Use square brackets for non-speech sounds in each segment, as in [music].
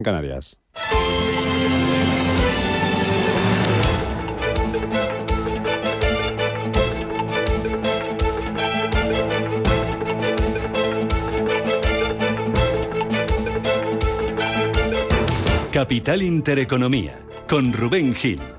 Canarias. Capital Intereconomía, con Rubén Gil.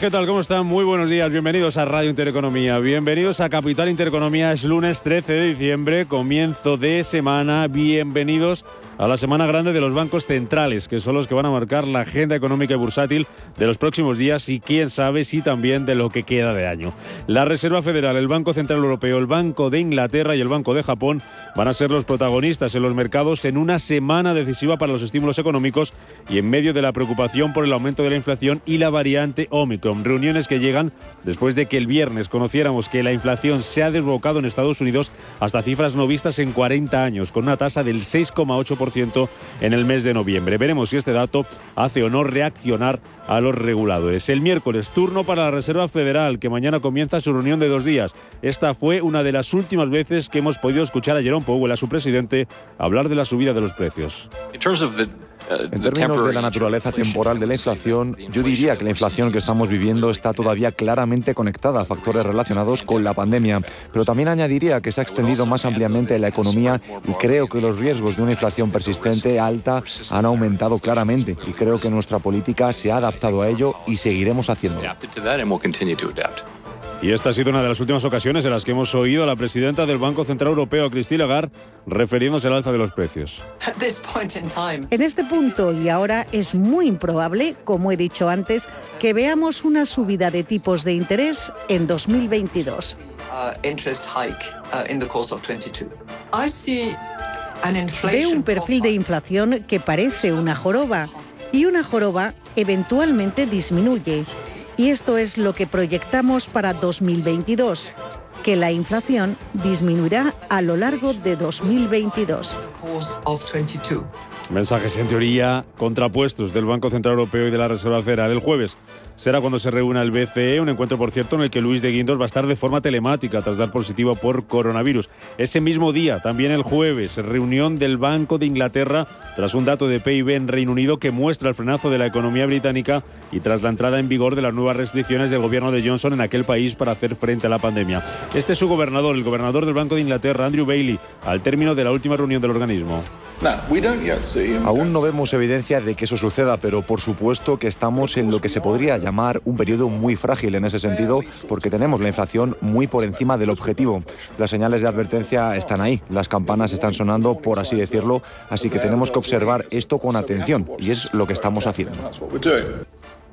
¿Qué tal? ¿Cómo están? Muy buenos días. Bienvenidos a Radio Intereconomía. Bienvenidos a Capital Intereconomía. Es lunes 13 de diciembre, comienzo de semana. Bienvenidos a la semana grande de los bancos centrales, que son los que van a marcar la agenda económica y bursátil de los próximos días y quién sabe si también de lo que queda de año. La Reserva Federal, el Banco Central Europeo, el Banco de Inglaterra y el Banco de Japón van a ser los protagonistas en los mercados en una semana decisiva para los estímulos económicos y en medio de la preocupación por el aumento de la inflación y la variante Omicron. Reuniones que llegan después de que el viernes conociéramos que la inflación se ha desbocado en Estados Unidos hasta cifras no vistas en 40 años, con una tasa del 6,8% en el mes de noviembre. Veremos si este dato hace o no reaccionar a los reguladores. El miércoles, turno para la Reserva Federal, que mañana comienza su reunión de dos días. Esta fue una de las últimas veces que hemos podido escuchar a Jerome Powell, a su presidente, hablar de la subida de los precios. En términos de la naturaleza temporal de la inflación, yo diría que la inflación que estamos viviendo está todavía claramente conectada a factores relacionados con la pandemia, pero también añadiría que se ha extendido más ampliamente la economía y creo que los riesgos de una inflación persistente alta han aumentado claramente y creo que nuestra política se ha adaptado a ello y seguiremos haciéndolo. Y esta ha sido una de las últimas ocasiones en las que hemos oído a la presidenta del Banco Central Europeo, Christine Lagarde, refiriéndose al alza de los precios. En este punto y ahora es muy improbable, como he dicho antes, que veamos una subida de tipos de interés en 2022. Veo un perfil de inflación que parece una joroba y una joroba eventualmente disminuye y esto es lo que proyectamos para 2022, que la inflación disminuirá a lo largo de 2022. Mensajes en teoría contrapuestos del Banco Central Europeo y de la Reserva Federal. El jueves será cuando se reúna el BCE, un encuentro, por cierto, en el que Luis de Guindos va a estar de forma telemática tras dar positivo por coronavirus. Ese mismo día, también el jueves, reunión del Banco de Inglaterra tras un dato de PIB en Reino Unido que muestra el frenazo de la economía británica y tras la entrada en vigor de las nuevas restricciones del gobierno de Johnson en aquel país para hacer frente a la pandemia. Este es su gobernador, el gobernador del Banco de Inglaterra, Andrew Bailey, al término de la última reunión del organismo. Aún no vemos evidencia de que eso suceda, pero por supuesto que estamos en lo que se podría llamar un periodo muy frágil en ese sentido, porque tenemos la inflación muy por encima del objetivo. Las señales de advertencia están ahí, las campanas están sonando, por así decirlo, así que tenemos que observar esto con atención, y es lo que estamos haciendo.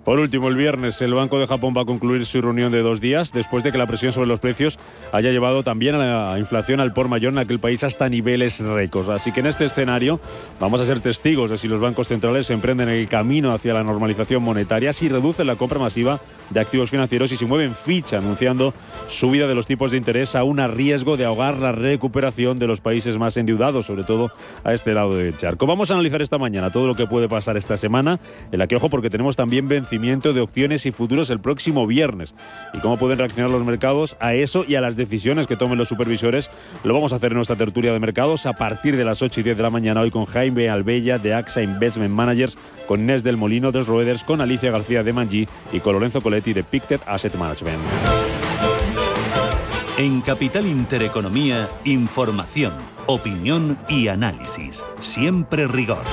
Por último, el viernes el Banco de Japón va a concluir su reunión de dos días después de que la presión sobre los precios haya llevado también a la inflación al por mayor en aquel país hasta niveles récords. Así que en este escenario vamos a ser testigos de si los bancos centrales emprenden el camino hacia la normalización monetaria, si reducen la compra masiva de activos financieros y si mueven ficha anunciando subida de los tipos de interés aún a riesgo de ahogar la recuperación de los países más endeudados, sobre todo a este lado del charco. Vamos a analizar esta mañana todo lo que puede pasar esta semana, en la que ojo porque tenemos también de opciones y futuros el próximo viernes. ¿Y cómo pueden reaccionar los mercados a eso y a las decisiones que tomen los supervisores? Lo vamos a hacer en nuestra tertulia de mercados a partir de las 8 y 10 de la mañana hoy con Jaime Albella de AXA Investment Managers, con Inés del Molino de Roeders, con Alicia García de Mangi y con Lorenzo Coletti de Pictet Asset Management. En Capital Intereconomía, información, opinión y análisis. Siempre rigor.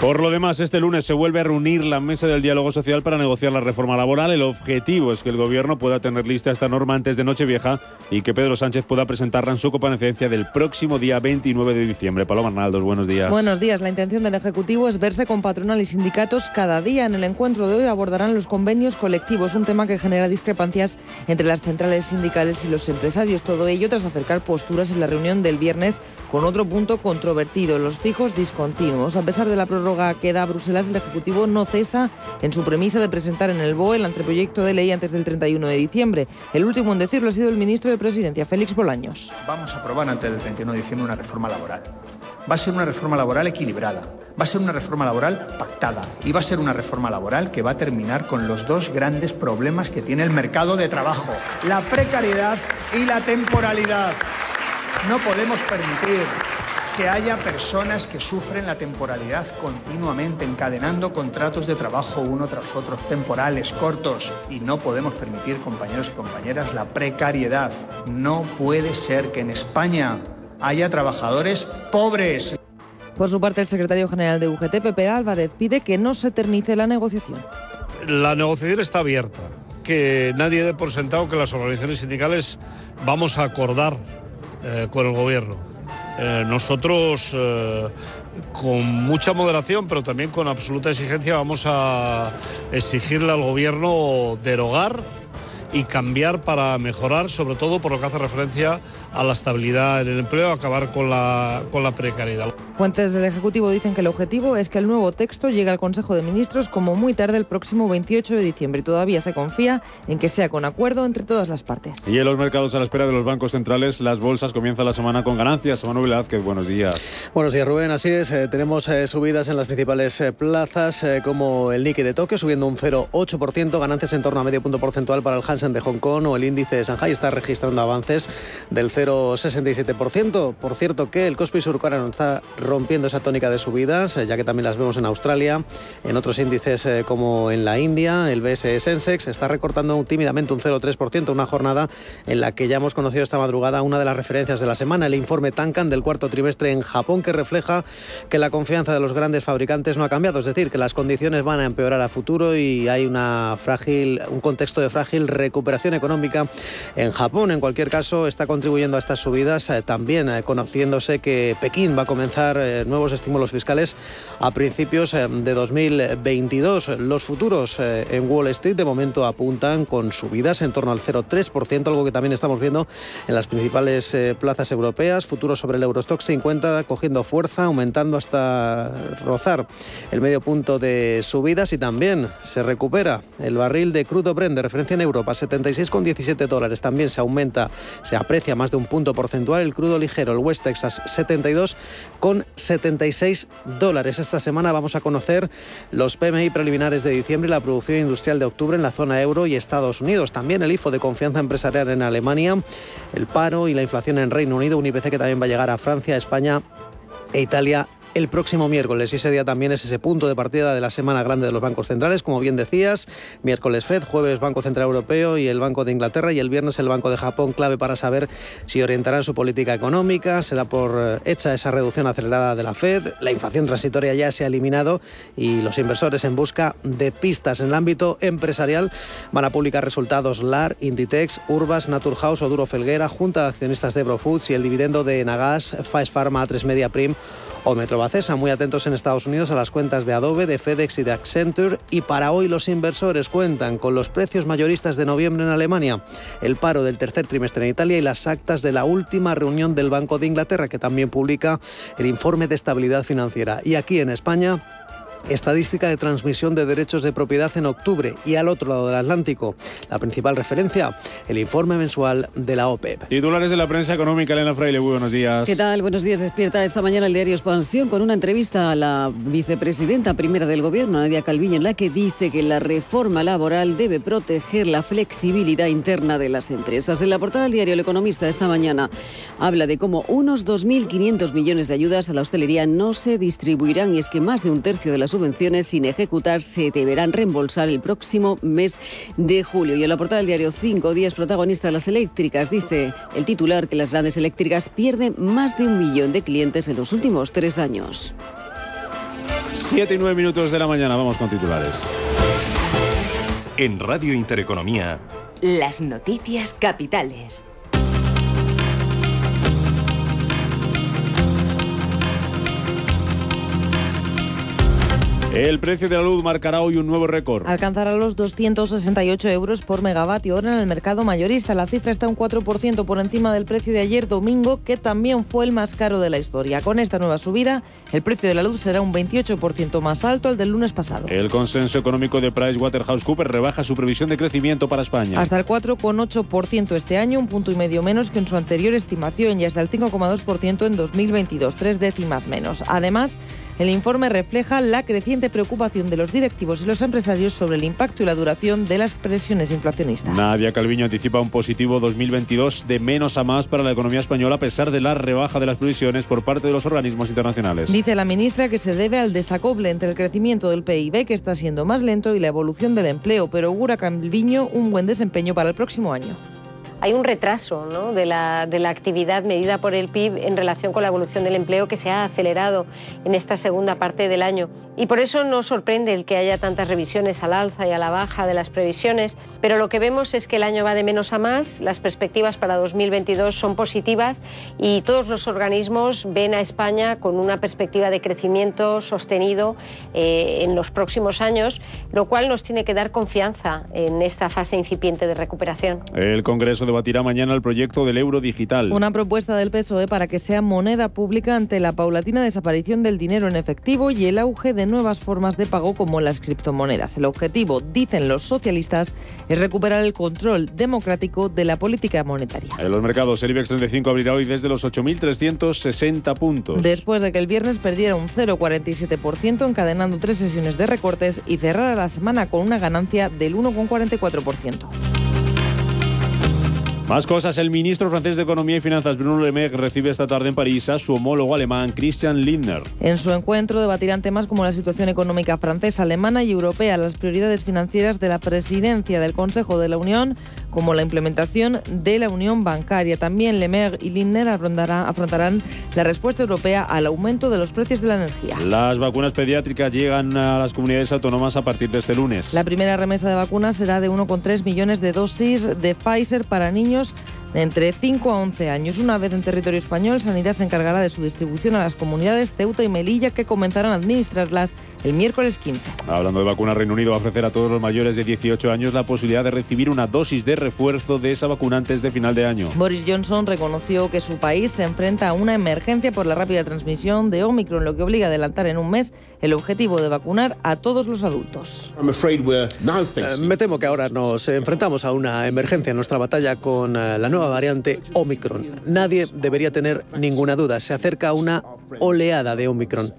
Por lo demás, este lunes se vuelve a reunir la mesa del diálogo social para negociar la reforma laboral. El objetivo es que el gobierno pueda tener lista esta norma antes de Nochevieja y que Pedro Sánchez pueda presentarla en su comparecencia del próximo día 29 de diciembre. Paloma Arnaldos, buenos días. Buenos días. La intención del Ejecutivo es verse con patronal y sindicatos cada día. En el encuentro de hoy abordarán los convenios colectivos, un tema que genera discrepancias entre las centrales sindicales y los empresarios. Todo ello tras acercar posturas en la reunión del viernes con otro punto controvertido, los fijos discontinuos. A pesar de la prórroga prórroga que da Bruselas, el Ejecutivo no cesa en su premisa de presentar en el BOE el anteproyecto de ley antes del 31 de diciembre. El último en decirlo ha sido el ministro de Presidencia, Félix Bolaños. Vamos a aprobar antes del 31 de diciembre una reforma laboral. Va a ser una reforma laboral equilibrada, va a ser una reforma laboral pactada y va a ser una reforma laboral que va a terminar con los dos grandes problemas que tiene el mercado de trabajo, la precariedad y la temporalidad. No podemos permitir que haya personas que sufren la temporalidad continuamente, encadenando contratos de trabajo uno tras otro, temporales, cortos. Y no podemos permitir, compañeros y compañeras, la precariedad. No puede ser que en España haya trabajadores pobres. Por su parte, el secretario general de UGT, Pepe Álvarez, pide que no se eternice la negociación. La negociación está abierta, que nadie dé por sentado que las organizaciones sindicales vamos a acordar eh, con el gobierno. Eh, nosotros, eh, con mucha moderación, pero también con absoluta exigencia, vamos a exigirle al Gobierno derogar y cambiar para mejorar, sobre todo por lo que hace referencia a la estabilidad en el empleo, acabar con la, con la precariedad. Fuentes del Ejecutivo dicen que el objetivo es que el nuevo texto llegue al Consejo de Ministros como muy tarde el próximo 28 de diciembre y todavía se confía en que sea con acuerdo entre todas las partes. Y en los mercados a la espera de los bancos centrales, las bolsas comienzan la semana con ganancias. Manuel Velázquez, buenos días. Buenos días, Rubén. Así es, eh, tenemos eh, subidas en las principales eh, plazas como el Nikkei de Tokio subiendo un 0,8%, ganancias en torno a medio punto porcentual para el Hansen de Hong Kong o el índice de Shanghai está registrando avances del 0,67%. Por cierto que el Kospi Surcoreano está rompiendo esa tónica de subidas, eh, ya que también las vemos en Australia, en otros índices eh, como en la India, el BSE Sensex está recortando tímidamente un 0,3%, una jornada en la que ya hemos conocido esta madrugada una de las referencias de la semana, el informe Tankan del cuarto trimestre en Japón, que refleja que la confianza de los grandes fabricantes no ha cambiado, es decir, que las condiciones van a empeorar a futuro y hay una frágil, un contexto de frágil recuperación económica en Japón. En cualquier caso, está contribuyendo a estas subidas eh, también, conociéndose que Pekín va a comenzar nuevos estímulos fiscales a principios eh, de 2022. Los futuros eh, en Wall Street de momento apuntan con subidas en torno al 0,3%, algo que también estamos viendo en las principales eh, plazas europeas. Futuros sobre el Eurostock 50 cogiendo fuerza, aumentando hasta rozar el medio punto de subidas y también se recupera el barril de crudo Brent de referencia en Europa, 76,17 dólares. También se aumenta, se aprecia más de un punto porcentual el crudo ligero, el West Texas 72 con 76 dólares. Esta semana vamos a conocer los PMI preliminares de diciembre y la producción industrial de octubre en la zona euro y Estados Unidos. También el IFO de confianza empresarial en Alemania, el paro y la inflación en Reino Unido, un IPC que también va a llegar a Francia, España e Italia el próximo miércoles. Y ese día también es ese punto de partida de la semana grande de los bancos centrales, como bien decías, miércoles Fed, jueves Banco Central Europeo y el Banco de Inglaterra y el viernes el Banco de Japón, clave para saber si orientarán su política económica, se da por eh, hecha esa reducción acelerada de la Fed, la inflación transitoria ya se ha eliminado y los inversores en busca de pistas. En el ámbito empresarial van a publicar resultados LAR, Inditex, Urbas, Naturhaus o Duro Felguera, Junta de Accionistas de Brofoods y el dividendo de Nagas, Faes Pharma, A3 Media Prim o Metrobacesa. Muy atentos en Estados Unidos a las cuentas de Adobe, de FedEx y de Accenture. Y para hoy los inversores cuentan con los precios mayoristas de noviembre en Alemania, el paro del tercer trimestre en Italia y las actas de la última reunión del Banco de Inglaterra, que también publica el informe de estabilidad financiera. Y aquí en España, Estadística de transmisión de derechos de propiedad en octubre y al otro lado del Atlántico. La principal referencia, el informe mensual de la OPEP. Titulares de la prensa económica, Elena Fraile, muy buenos días. ¿Qué tal? Buenos días. Despierta esta mañana el diario Expansión con una entrevista a la vicepresidenta primera del Gobierno, Nadia Calviño, en la que dice que la reforma laboral debe proteger la flexibilidad interna de las empresas. En la portada del diario El Economista esta mañana habla de cómo unos 2.500 millones de ayudas a la hostelería no se distribuirán y es que más de un tercio de las subvenciones sin ejecutar se deberán reembolsar el próximo mes de julio. Y en la portada del diario Cinco Días, protagonista de las eléctricas, dice el titular que las grandes eléctricas pierden más de un millón de clientes en los últimos tres años. Siete y nueve minutos de la mañana, vamos con titulares. En Radio Intereconomía, las noticias capitales. El precio de la luz marcará hoy un nuevo récord. Alcanzará los 268 euros por megavatio hora en el mercado mayorista. La cifra está un 4% por encima del precio de ayer domingo, que también fue el más caro de la historia. Con esta nueva subida, el precio de la luz será un 28% más alto al del lunes pasado. El consenso económico de PricewaterhouseCoopers rebaja su previsión de crecimiento para España. Hasta el 4,8% este año, un punto y medio menos que en su anterior estimación y hasta el 5,2% en 2022, tres décimas menos. Además, el informe refleja la creciente preocupación de los directivos y los empresarios sobre el impacto y la duración de las presiones inflacionistas. Nadia Calviño anticipa un positivo 2022 de menos a más para la economía española a pesar de la rebaja de las previsiones por parte de los organismos internacionales. Dice la ministra que se debe al desacople entre el crecimiento del PIB, que está siendo más lento, y la evolución del empleo, pero augura Calviño un buen desempeño para el próximo año hay un retraso de, la, actividad medida por el PIB en relación con la evolución del empleo que se ha acelerado en esta segunda parte del año. Y por eso no sorprende el que haya tantas revisiones al alza y a la baja de las previsiones, pero lo que vemos es que el año va de menos a más, las perspectivas para 2022 son positivas y todos los organismos ven a España con una perspectiva de crecimiento sostenido eh, en los próximos años, lo cual nos tiene que dar confianza en esta fase incipiente de recuperación. El Congreso debatirá mañana el proyecto del euro digital. Una propuesta del PSOE para que sea moneda pública ante la paulatina desaparición del dinero en efectivo y el auge de nuevas formas de pago como las criptomonedas. El objetivo, dicen los socialistas, es recuperar el control democrático de la política monetaria. En los mercados, el IBEX 35 abrirá hoy desde los 8.360 puntos. Después de que el viernes perdiera un 0,47%, encadenando tres sesiones de recortes y cerrara la semana con una ganancia del 1,44%. Más cosas. El ministro francés de Economía y Finanzas, Bruno Le Maire, recibe esta tarde en París a su homólogo alemán, Christian Lindner. En su encuentro debatirán temas como la situación económica francesa, alemana y europea, las prioridades financieras de la presidencia del Consejo de la Unión, como la implementación de la unión bancaria. También Le Maire y Lindner afrontarán la respuesta europea al aumento de los precios de la energía. Las vacunas pediátricas llegan a las comunidades autónomas a partir de este lunes. La primera remesa de vacunas será de 1,3 millones de dosis de Pfizer para niños de entre 5 a 11 años. Una vez en territorio español, Sanidad se encargará de su distribución a las comunidades Ceuta y Melilla que comenzarán a administrarlas el miércoles 15. Hablando de vacunas, Reino Unido va a ofrecer a todos los mayores de 18 años la posibilidad de recibir una dosis de refuerzo de esa vacuna antes de final de año. Boris Johnson reconoció que su país se enfrenta a una emergencia por la rápida transmisión de Omicron, lo que obliga a adelantar en un mes el objetivo de vacunar a todos los adultos. Eh, me temo que ahora nos enfrentamos a una emergencia en nuestra batalla con eh, la nueva variante Omicron. Nadie debería tener ninguna duda. Se acerca una oleada de Omicron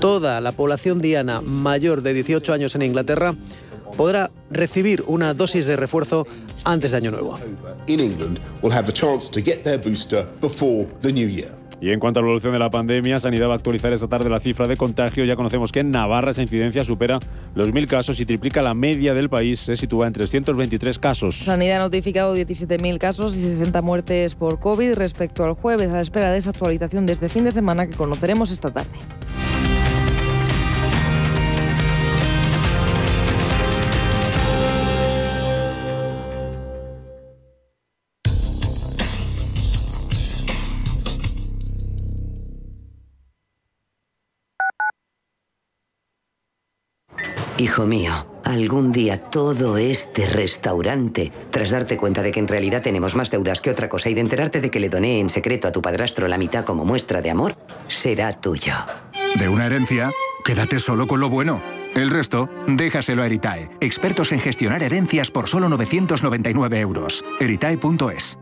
toda la población diana mayor de 18 años en Inglaterra podrá recibir una dosis de refuerzo antes de Año Nuevo. Y en cuanto a la evolución de la pandemia, Sanidad va a actualizar esta tarde la cifra de contagio. Ya conocemos que en Navarra esa incidencia supera los 1.000 casos y triplica la media del país. Se sitúa en 323 casos. Sanidad ha notificado 17.000 casos y 60 muertes por COVID respecto al jueves, a la espera de esa actualización de este fin de semana que conoceremos esta tarde. Hijo mío, algún día todo este restaurante, tras darte cuenta de que en realidad tenemos más deudas que otra cosa y de enterarte de que le doné en secreto a tu padrastro la mitad como muestra de amor, será tuyo. De una herencia, quédate solo con lo bueno. El resto, déjaselo a Eritae, expertos en gestionar herencias por solo 999 euros. Eritae.es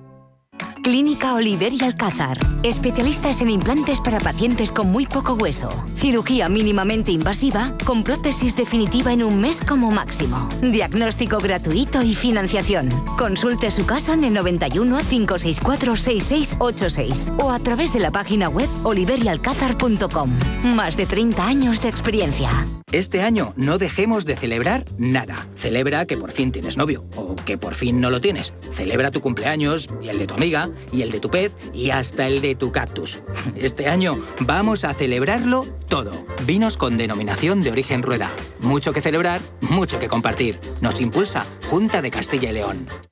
Clínica Oliver y Alcázar. Especialistas en implantes para pacientes con muy poco hueso. Cirugía mínimamente invasiva con prótesis definitiva en un mes como máximo. Diagnóstico gratuito y financiación. Consulte su caso en el 91 564 6686 o a través de la página web oliverialcázar.com. Más de 30 años de experiencia. Este año no dejemos de celebrar nada. Celebra que por fin tienes novio o que por fin no lo tienes. Celebra tu cumpleaños y el de tu amiga y el de tu pez y hasta el de tu cactus. [laughs] Este año vamos a celebrarlo todo. Vinos con denominación de origen rueda. Mucho que celebrar, mucho que compartir. Nos impulsa Junta de Castilla y León.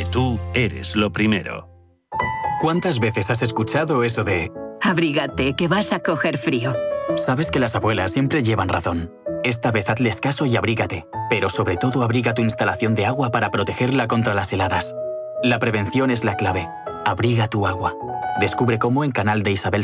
tú eres lo primero. ¿Cuántas veces has escuchado eso de... Abrígate, que vas a coger frío? Sabes que las abuelas siempre llevan razón. Esta vez hazles caso y abrígate, pero sobre todo abriga tu instalación de agua para protegerla contra las heladas. La prevención es la clave. Abriga tu agua. Descubre cómo en canal de Isabel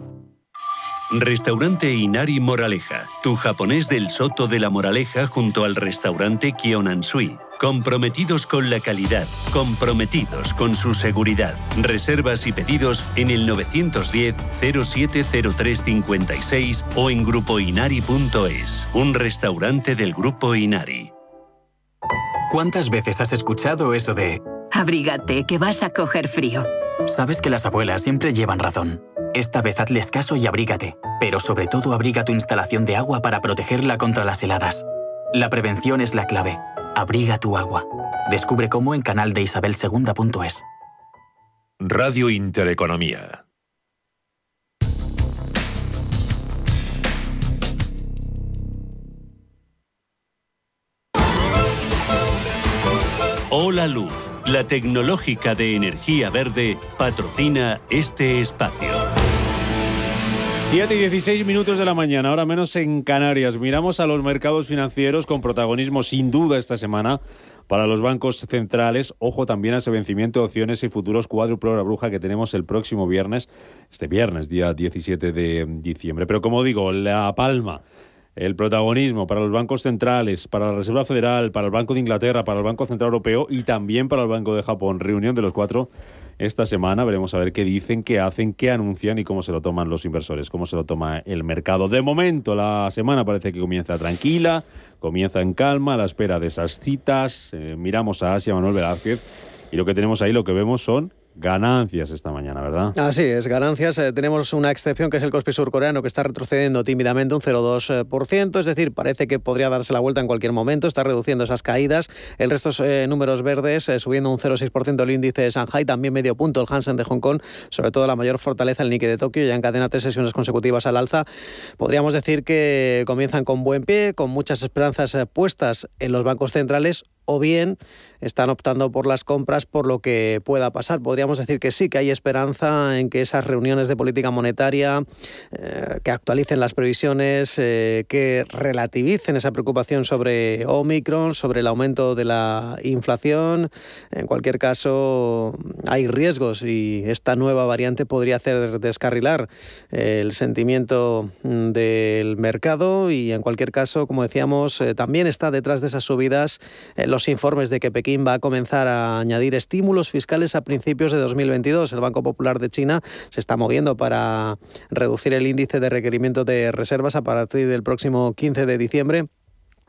Restaurante Inari Moraleja, tu japonés del Soto de la Moraleja junto al restaurante Kionansui. Comprometidos con la calidad, comprometidos con su seguridad. Reservas y pedidos en el 910-070356 o en grupoinari.es, un restaurante del Grupo Inari. ¿Cuántas veces has escuchado eso de... Abrígate, que vas a coger frío? Sabes que las abuelas siempre llevan razón. Esta vez hazles caso y abrígate, pero sobre todo abriga tu instalación de agua para protegerla contra las heladas. La prevención es la clave. Abriga tu agua. Descubre cómo en canal de Isabel Radio Intereconomía. Hola Luz, la tecnológica de energía verde, patrocina este espacio. 7 y 16 minutos de la mañana, ahora menos en Canarias. Miramos a los mercados financieros con protagonismo sin duda esta semana para los bancos centrales. Ojo también a ese vencimiento de opciones y futuros cuádruple hora bruja que tenemos el próximo viernes, este viernes, día 17 de diciembre. Pero como digo, la palma el protagonismo para los bancos centrales, para la Reserva Federal, para el Banco de Inglaterra, para el Banco Central Europeo y también para el Banco de Japón. Reunión de los cuatro esta semana. Veremos a ver qué dicen, qué hacen, qué anuncian y cómo se lo toman los inversores, cómo se lo toma el mercado. De momento, la semana parece que comienza tranquila, comienza en calma, a la espera de esas citas. Eh, miramos a Asia, Manuel Velázquez, y lo que tenemos ahí, lo que vemos son Ganancias esta mañana, ¿verdad? Así es, ganancias. Eh, tenemos una excepción que es el Kospi surcoreano que está retrocediendo tímidamente un 0,2%, es decir, parece que podría darse la vuelta en cualquier momento, está reduciendo esas caídas. El resto eh, números verdes, eh, subiendo un 0,6% el índice de Shanghai, también medio punto el Hansen de Hong Kong, sobre todo la mayor fortaleza el Nikkei de Tokio, ya encadena tres sesiones consecutivas al alza. Podríamos decir que comienzan con buen pie, con muchas esperanzas puestas en los bancos centrales o bien están optando por las compras por lo que pueda pasar. Podríamos decir que sí, que hay esperanza en que esas reuniones de política monetaria, eh, que actualicen las previsiones, eh, que relativicen esa preocupación sobre Omicron, sobre el aumento de la inflación. En cualquier caso, hay riesgos y esta nueva variante podría hacer descarrilar el sentimiento del mercado y en cualquier caso, como decíamos, eh, también está detrás de esas subidas los informes de que Pekín va a comenzar a añadir estímulos fiscales a principios de 2022. El Banco Popular de China se está moviendo para reducir el índice de requerimiento de reservas a partir del próximo 15 de diciembre.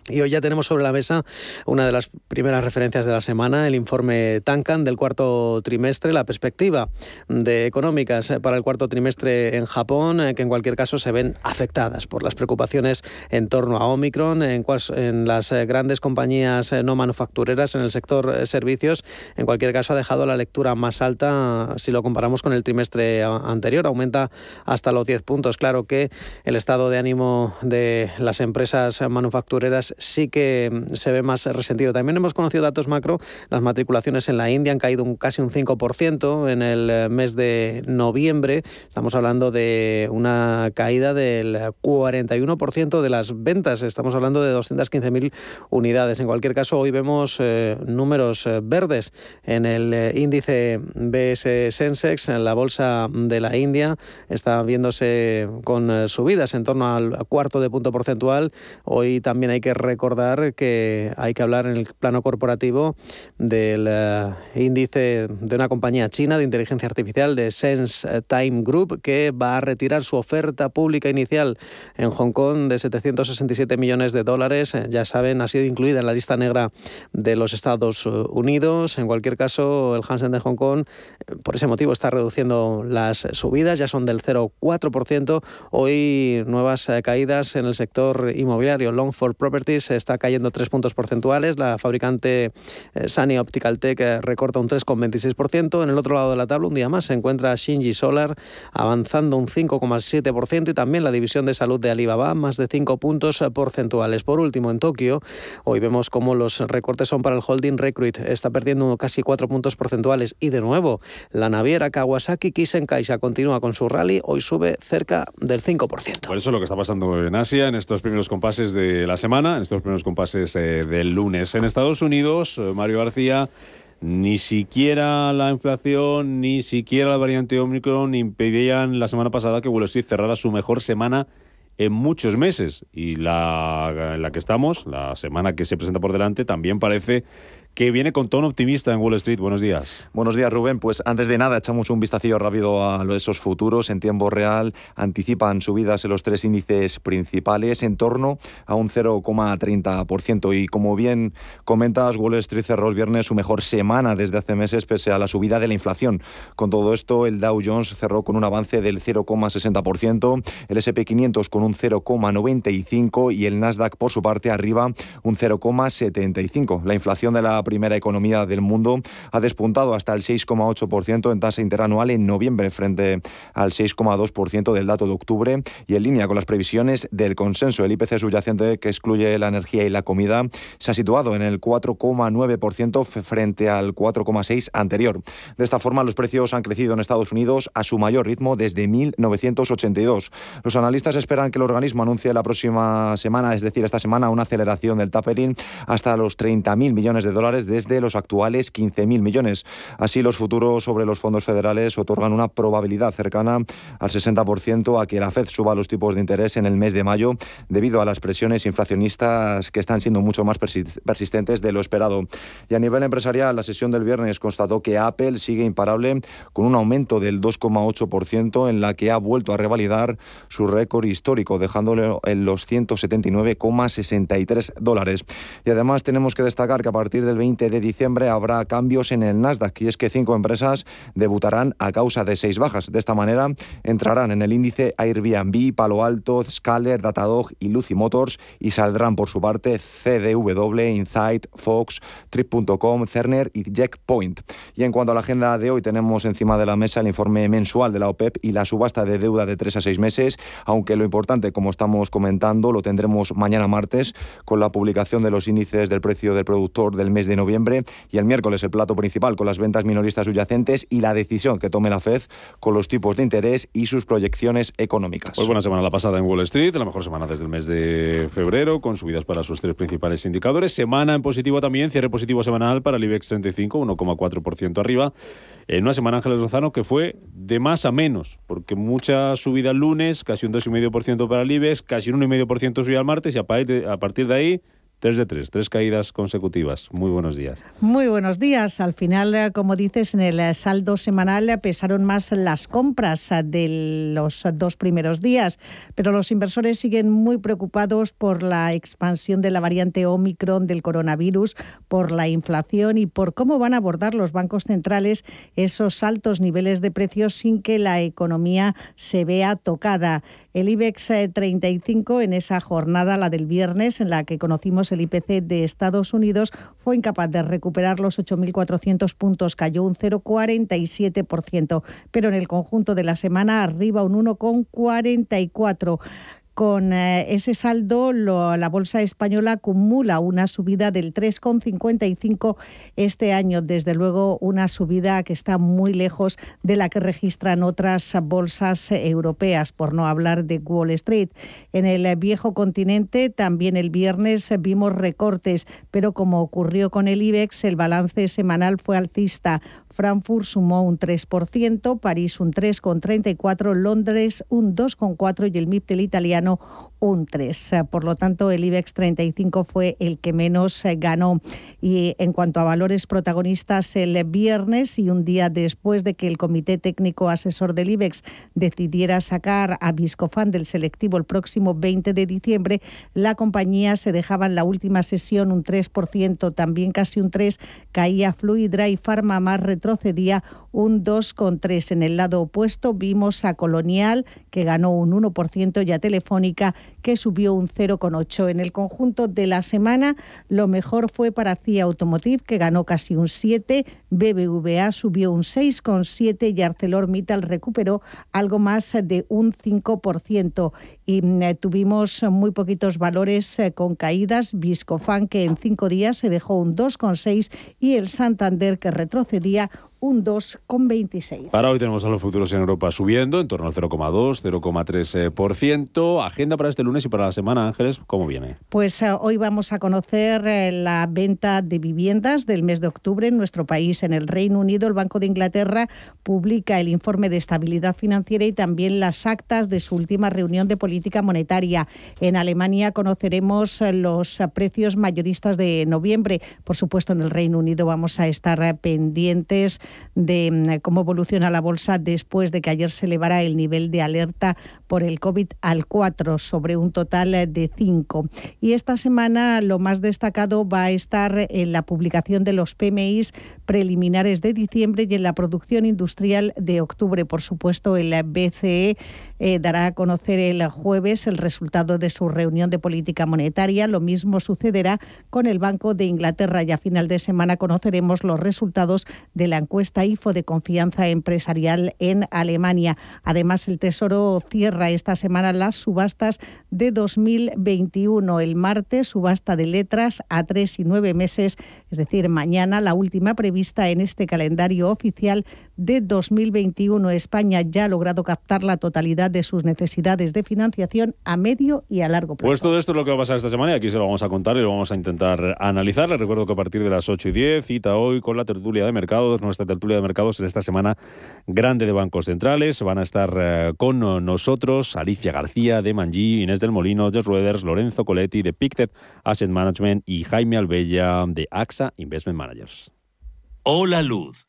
Y hoy ya tenemos sobre la mesa una de las primeras referencias de la semana, el informe Tankan del cuarto trimestre, la perspectiva de económicas para el cuarto trimestre en Japón, eh, que en cualquier caso se ven afectadas por las preocupaciones en torno a Omicron, en, en las eh, grandes compañías eh, no manufactureras, en el sector servicios. En cualquier caso ha dejado la lectura más alta si lo comparamos con el trimestre anterior, aumenta hasta los 10 puntos. Claro que el estado de ánimo de las empresas manufactureras sí que mm, se ve más resentido. También hemos conocido datos macro, las matriculaciones en la India han caído un, casi un 5% en el eh, mes de noviembre. Estamos hablando de una caída del 41% de las ventas. Estamos hablando de 215.000 unidades. En cualquier caso, hoy vemos eh, números eh, verdes en el índice BS Sensex, en la bolsa de la India. Está viéndose con subidas en torno al cuarto de punto porcentual. Hoy también hay que recordar que hay que hablar en el plano corporativo del índice de una compañía china de inteligencia artificial de Sense Time Group que va a retirar su oferta pública inicial en Hong Kong de 767 millones de dólares. Eh, ya saben, ha sido incluida en la lista negra de los Estados Unidos. En cualquier caso, el Hansen de Hong Kong, eh, por ese motivo, está reduciendo las subidas, ya son del 0,4%. Hoy nuevas caídas en el sector inmobiliario. Longford Properties está cayendo tres puntos porcentuales. La fabricante Sunny Optical Tech recorta un 3,26%. En el otro lado de la tabla, un día más, se encuentra Shinji Solar avanzando un 5,7% y también la división de salud de Alibaba, más de 5 puntos porcentuales. Por último, en Tokio, hoy vemos cómo los recortes son para el holding Recruit, está perdiendo casi 4 puntos porcentuales y de nuevo la naviera Kawasaki Kisenkaisha continúa con su rally, hoy sube cerca del 5%. Por eso lo que está pasando en Asia en estos primeros compases de la semana, en estos primeros compases eh, del lunes. En Estados Unidos, eh, Mario García ni siquiera la inflación, ni siquiera la variante Omicron impedían la semana pasada que Wall Street cerrara su mejor semana en muchos meses. Y la, la que estamos, la semana que se presenta por delante, también parece que viene con tono optimista en Wall Street. Buenos días. Buenos días, Rubén. Pues antes de nada, echamos un vistacillo rápido a esos futuros en tiempo real. Anticipan subidas en los tres índices principales en torno a un 0,30%. Y como bien comentas, Wall Street cerró el viernes su mejor semana desde hace meses, pese a la subida de la inflación. Con todo esto, el Dow Jones cerró con un avance del 0,60%, el SP500 con un 0,95% y el Nasdaq, por su parte, arriba un 0,75%. La inflación de la primera economía del mundo, ha despuntado hasta el 6,8% en tasa interanual en noviembre frente al 6,2% del dato de octubre y en línea con las previsiones del consenso. El IPC subyacente, que excluye la energía y la comida, se ha situado en el 4,9% frente al 4,6% anterior. De esta forma, los precios han crecido en Estados Unidos a su mayor ritmo desde 1982. Los analistas esperan que el organismo anuncie la próxima semana, es decir, esta semana, una aceleración del tapering hasta los 30.000 millones de dólares desde los actuales 15.000 millones. Así, los futuros sobre los fondos federales otorgan una probabilidad cercana al 60% a que la Fed suba los tipos de interés en el mes de mayo debido a las presiones inflacionistas que están siendo mucho más persistentes de lo esperado. Y a nivel empresarial, la sesión del viernes constató que Apple sigue imparable con un aumento del 2,8% en la que ha vuelto a revalidar su récord histórico, dejándolo en los 179,63 dólares. Y además tenemos que destacar que a partir del 20 de diciembre habrá cambios en el Nasdaq y es que cinco empresas debutarán a causa de seis bajas. De esta manera entrarán en el índice Airbnb, Palo Alto, Scaler, Datadog y Lucy Motors y saldrán por su parte CDW, Insight, Fox, Trip.com, Cerner y Jackpoint. Y en cuanto a la agenda de hoy tenemos encima de la mesa el informe mensual de la OPEP y la subasta de deuda de tres a seis meses, aunque lo importante, como estamos comentando, lo tendremos mañana martes con la publicación de los índices del precio del productor del mes de noviembre y el miércoles el plato principal con las ventas minoristas subyacentes y la decisión que tome la Fed con los tipos de interés y sus proyecciones económicas. Pues buena semana la pasada en Wall Street, la mejor semana desde el mes de febrero, con subidas para sus tres principales indicadores. Semana en positivo también, cierre positivo semanal para el IBEX 35, 1,4% arriba. En una semana Ángeles Lozano que fue de más a menos, porque mucha subida el lunes, casi un 2,5% para el IBEX, casi un 1,5% subida el martes y a partir de ahí Tres de tres, tres caídas consecutivas. Muy buenos días. Muy buenos días. Al final, eh, como dices, en el eh, saldo semanal eh, pesaron más las compras de los dos primeros días, pero los inversores siguen muy preocupados por la expansión de la variante Omicron del coronavirus, por la inflación y por cómo van a abordar los bancos centrales esos altos niveles de precios sin que la economía se vea tocada. El IBEX 35 en esa jornada, la del viernes, en la que conocimos el IPC de Estados Unidos, fue incapaz de recuperar los 8.400 puntos, cayó un 0,47%, pero en el conjunto de la semana arriba un 1,44%. Con eh, ese saldo, la bolsa española acumula una subida del 3,55 este año. Desde luego, una subida que está muy lejos de la que registran otras bolsas europeas, por no hablar de Wall Street. En el viejo continente, también el viernes vimos recortes, pero como ocurrió con el IBEX, el balance semanal fue alcista. Frankfurt sumó un 3%, París un 3,34%, Londres un 2,4% y el MIP del italiano un 3. Por lo tanto, el IBEX 35 fue el que menos eh, ganó. Y en cuanto a valores protagonistas, el viernes y un día después de que el Comité Técnico Asesor del IBEX decidiera sacar a Viscofan del selectivo el próximo 20 de diciembre, la compañía se dejaba en la última sesión un 3%, también casi un 3%, caía Fluidra y Farmamar retrocedía un 2,3%. En el lado opuesto vimos a Colonial, que ganó un 1%, y a Telefónica, que subió un 0,8%. En el conjunto de la semana, lo mejor fue para CIA Automotive, que ganó casi un 7%, BBVA subió un 6,7% y ArcelorMittal recuperó algo más de un 5%. Y mm, eh, tuvimos muy poquitos valores eh, con caídas. Viscofan, que en cinco días se dejó un 2,6% y el Santander, que retrocedía un 2,26. Para hoy tenemos a los futuros en Europa subiendo en torno al 0,2, 0,3%. Agenda para este lunes y para la semana, Ángeles, ¿cómo viene? Pues eh, hoy vamos a conocer eh, la venta de viviendas del mes de octubre en nuestro país. En el Reino Unido, el Banco de Inglaterra publica el informe de estabilidad financiera y también las actas de su última reunión de política monetaria. En Alemania conoceremos eh, los precios mayoristas de noviembre. Por supuesto, en el Reino Unido vamos a estar pendientes de mm, cómo evoluciona la bolsa después de que ayer se elevara el nivel de alerta por el COVID al 4 sobre un total de 5. Y esta semana lo más destacado va a estar en la publicación de los PMIs preliminares de diciembre y en la producción industrial de octubre. Por supuesto, el BCE eh, dará a conocer el jueves el resultado de su reunión de política monetaria. Lo mismo sucederá con el Banco de Inglaterra y a final de semana conoceremos los resultados de la encuesta IFO de confianza empresarial en Alemania. Además, el Tesoro cierra esta semana las subastas de 2021. El martes, subasta de letras a tres y nueve meses, es decir, mañana la última prevista en este calendario oficial de 2021. España ya ha logrado captar la totalidad de sus necesidades de financiación a medio y a largo plazo. Pues todo esto es lo que va a pasar esta semana y aquí se lo vamos a contar y lo vamos a intentar analizar. Les recuerdo que a partir de las 8 y 10, cita hoy con la tertulia de mercados, nuestra tertulia de mercados en esta semana grande de bancos centrales. Van a estar eh, con nosotros Alicia García de Mangi, Inés del Molino, Jess Rueders, Lorenzo Coletti de Pictet Asset Management y Jaime Albella de AXA Investment Managers. Hola Luz,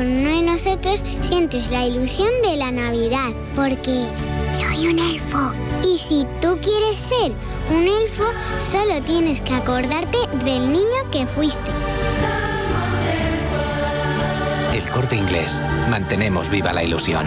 con uno de nosotros, sientes la ilusión de la Navidad. Porque soy un elfo. Y si tú quieres ser un elfo, solo tienes que acordarte del niño que fuiste. El corte inglés. Mantenemos viva la ilusión.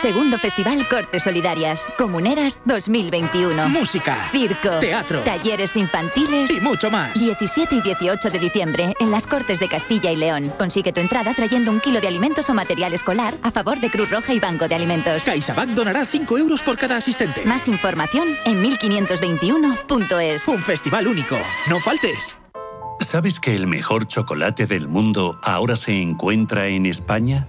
Segundo Festival Cortes Solidarias. Comuneras 2021. Música. Circo. Teatro. Talleres infantiles. Y mucho más. 17 y 18 de diciembre en las Cortes de Castilla y León. Consigue tu entrada trayendo un kilo de alimentos o material escolar a favor de Cruz Roja y Banco de Alimentos. CaixaBank donará 5 euros por cada asistente. Más información en 1521.es. Un festival único. No faltes. ¿Sabes que el mejor chocolate del mundo ahora se encuentra en España?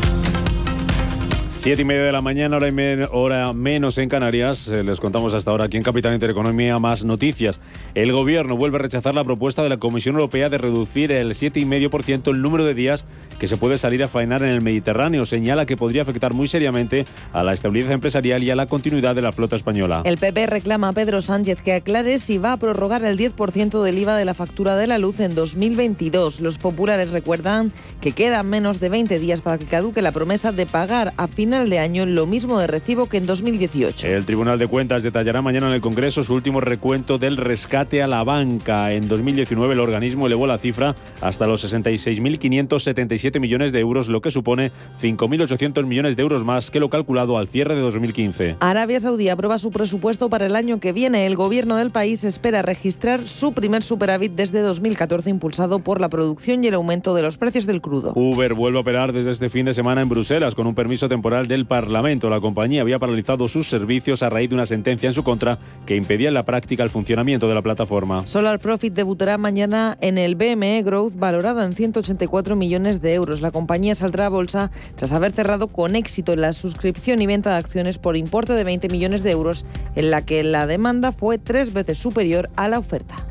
Siete y media de la mañana, hora, y hora menos en Canarias. Eh, les contamos hasta ahora aquí en Capital Intereconomía más noticias. El gobierno vuelve a rechazar la propuesta de la Comisión Europea de reducir el 7,5% el número de días que se puede salir a faenar en el Mediterráneo. Señala que podría afectar muy seriamente a la estabilidad empresarial y a la continuidad de la flota española. El PP reclama a Pedro Sánchez que aclare si va a prorrogar el 10% del IVA de la factura de la luz en 2022. Los populares recuerdan que quedan menos de 20 días para que caduque la promesa de pagar a fin final de año lo mismo de recibo que en 2018. El Tribunal de Cuentas detallará mañana en el Congreso su último recuento del rescate a la banca. En 2019 el organismo elevó la cifra hasta los 66.577 millones de euros, lo que supone 5.800 millones de euros más que lo calculado al cierre de 2015. Arabia Saudí aprueba su presupuesto para el año que viene. El gobierno del país espera registrar su primer superávit desde 2014 impulsado por la producción y el aumento de los precios del crudo. Uber vuelve a operar desde este fin de semana en Bruselas con un permiso temporal del Parlamento. La compañía había paralizado sus servicios a raíz de una sentencia en su contra que impedía en la práctica el funcionamiento de la plataforma. Solar Profit debutará mañana en el BME Growth valorado en 184 millones de euros. La compañía saldrá a bolsa tras haber cerrado con éxito la suscripción y venta de acciones por importe de 20 millones de euros, en la que la demanda fue tres veces superior a la oferta.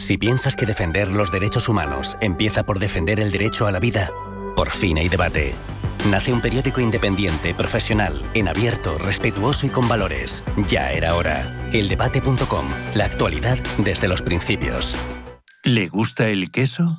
Si piensas que defender los derechos humanos empieza por defender el derecho a la vida, por fin hay debate. Nace un periódico independiente, profesional, en abierto, respetuoso y con valores. Ya era hora. Eldebate.com. La actualidad desde los principios. ¿Le gusta el queso?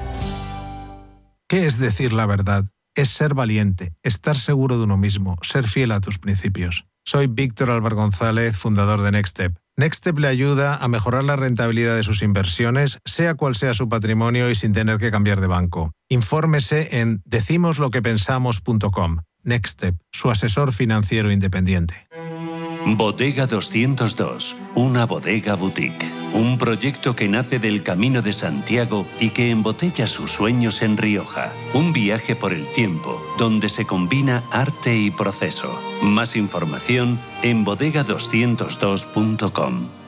¿Qué es decir la verdad? Es ser valiente, estar seguro de uno mismo, ser fiel a tus principios. Soy Víctor Álvaro González, fundador de Nextstep. Nextstep le ayuda a mejorar la rentabilidad de sus inversiones, sea cual sea su patrimonio y sin tener que cambiar de banco. Infórmese en decimosloquepensamos.com. Nextstep, su asesor financiero independiente. Bodega 202, una bodega boutique. Un proyecto que nace del Camino de Santiago y que embotella sus sueños en Rioja. Un viaje por el tiempo, donde se combina arte y proceso. Más información en bodega202.com.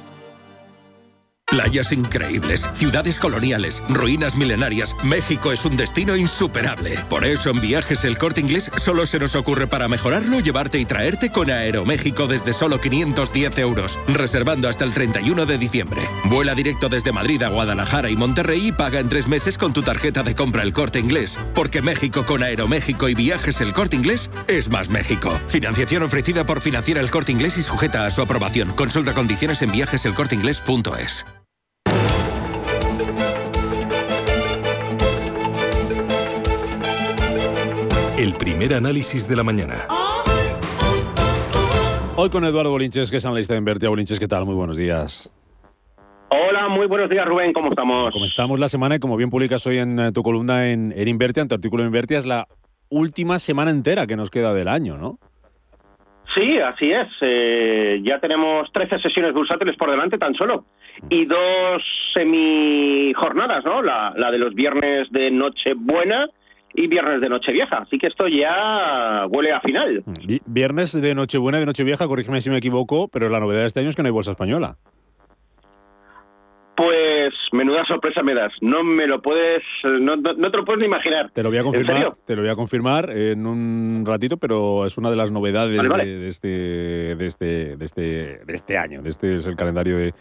Playas increíbles, ciudades coloniales, ruinas milenarias. México es un destino insuperable. Por eso en Viajes El Corte Inglés solo se nos ocurre para mejorarlo llevarte y traerte con Aeroméxico desde solo 510 euros, reservando hasta el 31 de diciembre. Vuela directo desde Madrid a Guadalajara y Monterrey y paga en tres meses con tu tarjeta de compra El Corte Inglés. Porque México con Aeroméxico y Viajes El Corte Inglés es más México. Financiación ofrecida por Financiera El Corte Inglés y sujeta a su aprobación. Consulta condiciones en viajeselcorteinglés.es. El primer análisis de la mañana. Hoy con Eduardo Bolinches, que es analista de Invertia. Bolinches, ¿qué tal? Muy buenos días. Hola, muy buenos días, Rubén. ¿Cómo estamos? Comenzamos la semana y como bien publicas hoy en eh, tu columna en, en Invertia, en tu artículo en Invertia, es la última semana entera que nos queda del año, ¿no? Sí, así es. Eh, ya tenemos 13 sesiones bursátiles por delante tan solo y dos semijornadas, ¿no? La, la de los viernes de Nochebuena y viernes de Nochevieja. Así que esto ya huele a final. Viernes de Nochebuena y de Nochevieja, corrígeme si me equivoco, pero la novedad de este año es que no hay bolsa española. Pues menuda sorpresa me das. No me lo puedes, no, te lo puedes ni imaginar. Te lo voy a confirmar, te lo voy a confirmar en un ratito, pero es una de las novedades De, este, de este, de este, de este año. De este es el calendario de,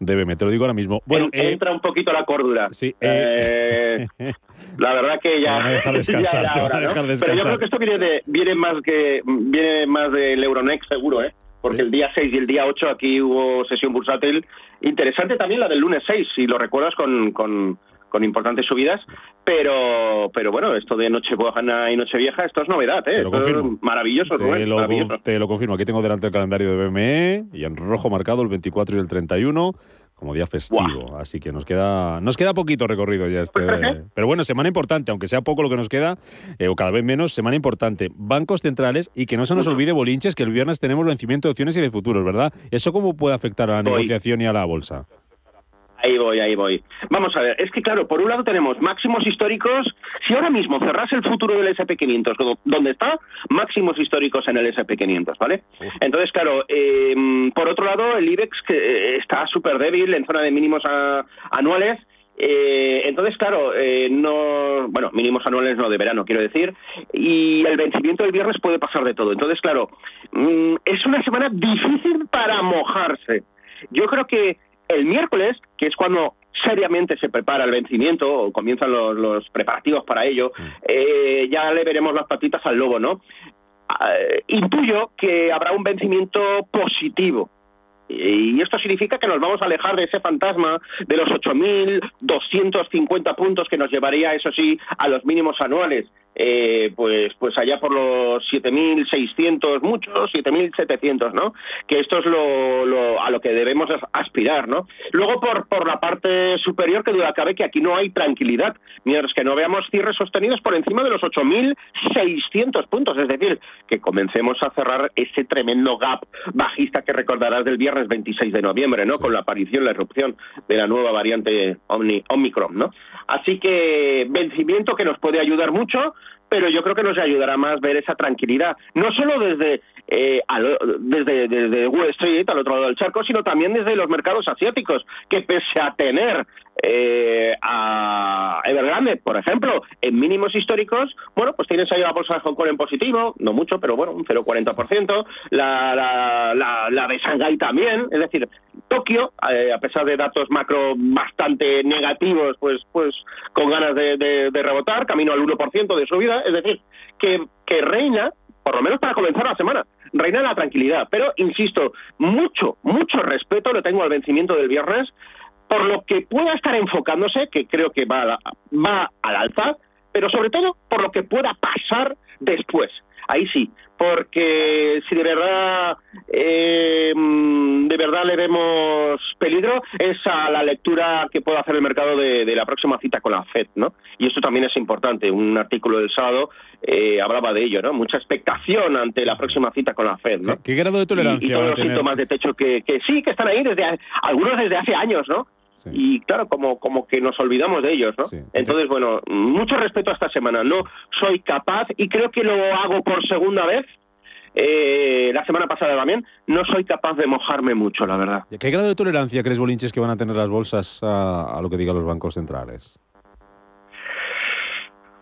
de Te lo digo ahora mismo. Bueno, eh, entra un poquito la cordura. Sí. Eh, [laughs] la verdad que ya. Te van a dejar descansar. te van a dejar descansar. Pero yo creo que esto viene de, viene más que viene más del Euronext seguro, ¿eh? porque el día 6 y el día 8 aquí hubo sesión bursátil interesante también la del lunes 6, si lo recuerdas, con, con, con importantes subidas, pero pero bueno, esto de Nochebuena y Nochevieja, esto es novedad, ¿eh? Es maravilloso, te, lo, te lo confirmo, aquí tengo delante el calendario de BME y en rojo marcado el 24 y el 31 como día festivo. Así que nos queda, nos queda poquito recorrido ya este. Pero bueno, semana importante, aunque sea poco lo que nos queda, eh, o cada vez menos, semana importante. Bancos centrales y que no se nos olvide, Bolinches, que el viernes tenemos vencimiento de opciones y de futuros, ¿verdad? ¿Eso cómo puede afectar a la negociación y a la bolsa? Ahí voy, ahí voy. Vamos a ver, es que claro, por un lado tenemos máximos históricos. Si ahora mismo cerrase el futuro del SP500, ¿dónde está? Máximos históricos en el SP500, ¿vale? Entonces, claro, em, por otro lado, el IBEX que eh, está súper débil en zona de mínimos anuales. Eh, entonces, claro, eh, no, bueno, mínimos anuales no de verano, quiero decir, y el vencimiento del viernes puede pasar de todo. Entonces, claro, mm, es una semana difícil para mojarse. Yo creo que el miércoles, que es cuando seriamente se prepara el vencimiento o comienzan los, preparativos para ello, mm. eh, ya le veremos las patitas al lobo, ¿no? Ah, intuyo que habrá un vencimiento positivo. Y esto significa que nos vamos a alejar de ese fantasma de los 8.250 puntos que nos llevaría, eso sí, a los mínimos anuales. Eh, pues pues allá por los 7.600 muchos, 7.700, ¿no? Que esto es lo, a lo que debemos aspirar, ¿no? Luego por, por la parte superior, que duda cabe que aquí no hay tranquilidad, mientras que no veamos cierres sostenidos por encima de los 8.600 puntos, es decir, que comencemos a cerrar ese tremendo gap bajista que recordarás del viernes 26 de noviembre, ¿no? Con la aparición, la erupción de la nueva variante Omicron, ¿no? Así que vencimiento que nos puede ayudar mucho, pero yo creo que nos ayudará más ver esa tranquilidad, no solo desde, eh, desde, desde Wall Street, al otro lado del charco, sino también desde los mercados asiáticos, que pese a tener eh, a Evergrande, por ejemplo, en mínimos históricos, bueno, pues tienes ahí la bolsa de Hong Kong en positivo, no mucho, pero bueno, un 0,40%, la, la, la, la de Shanghái también, es decir, Tokio, eh, a pesar de datos macro bastante negativos, pues, pues con ganas de, rebotar, camino al 1% de subida, es decir, que, que reina, por lo menos para comenzar la semana, reina la tranquilidad. Pero, insisto, mucho, mucho respeto le tengo al vencimiento del viernes, por lo que pueda estar enfocándose, que creo que va, va al alza, pero sobre todo por lo que pueda pasar después. Ahí sí, porque si de verdad eh, de verdad le vemos peligro es a la lectura que puede hacer el mercado de, la próxima cita con la Fed, ¿no? Y esto también es importante. Un artículo del sábado eh, hablaba de ello, ¿no? Mucha expectación ante la próxima cita con la Fed, ¿no? ¿Qué, grado de tolerancia y, todos los síntomas de techo que, que sí, que están ahí desde algunos desde hace años, ¿no? Y claro, como, como que nos olvidamos de ellos, ¿no? Entonces, bueno, mucho respeto a esta semana. No soy capaz, y creo que lo hago por segunda vez, eh, la semana pasada también, no soy capaz de mojarme mucho, la verdad. ¿Qué grado de tolerancia crees, Bolinches, que van a tener las bolsas a, a lo que digan los bancos centrales?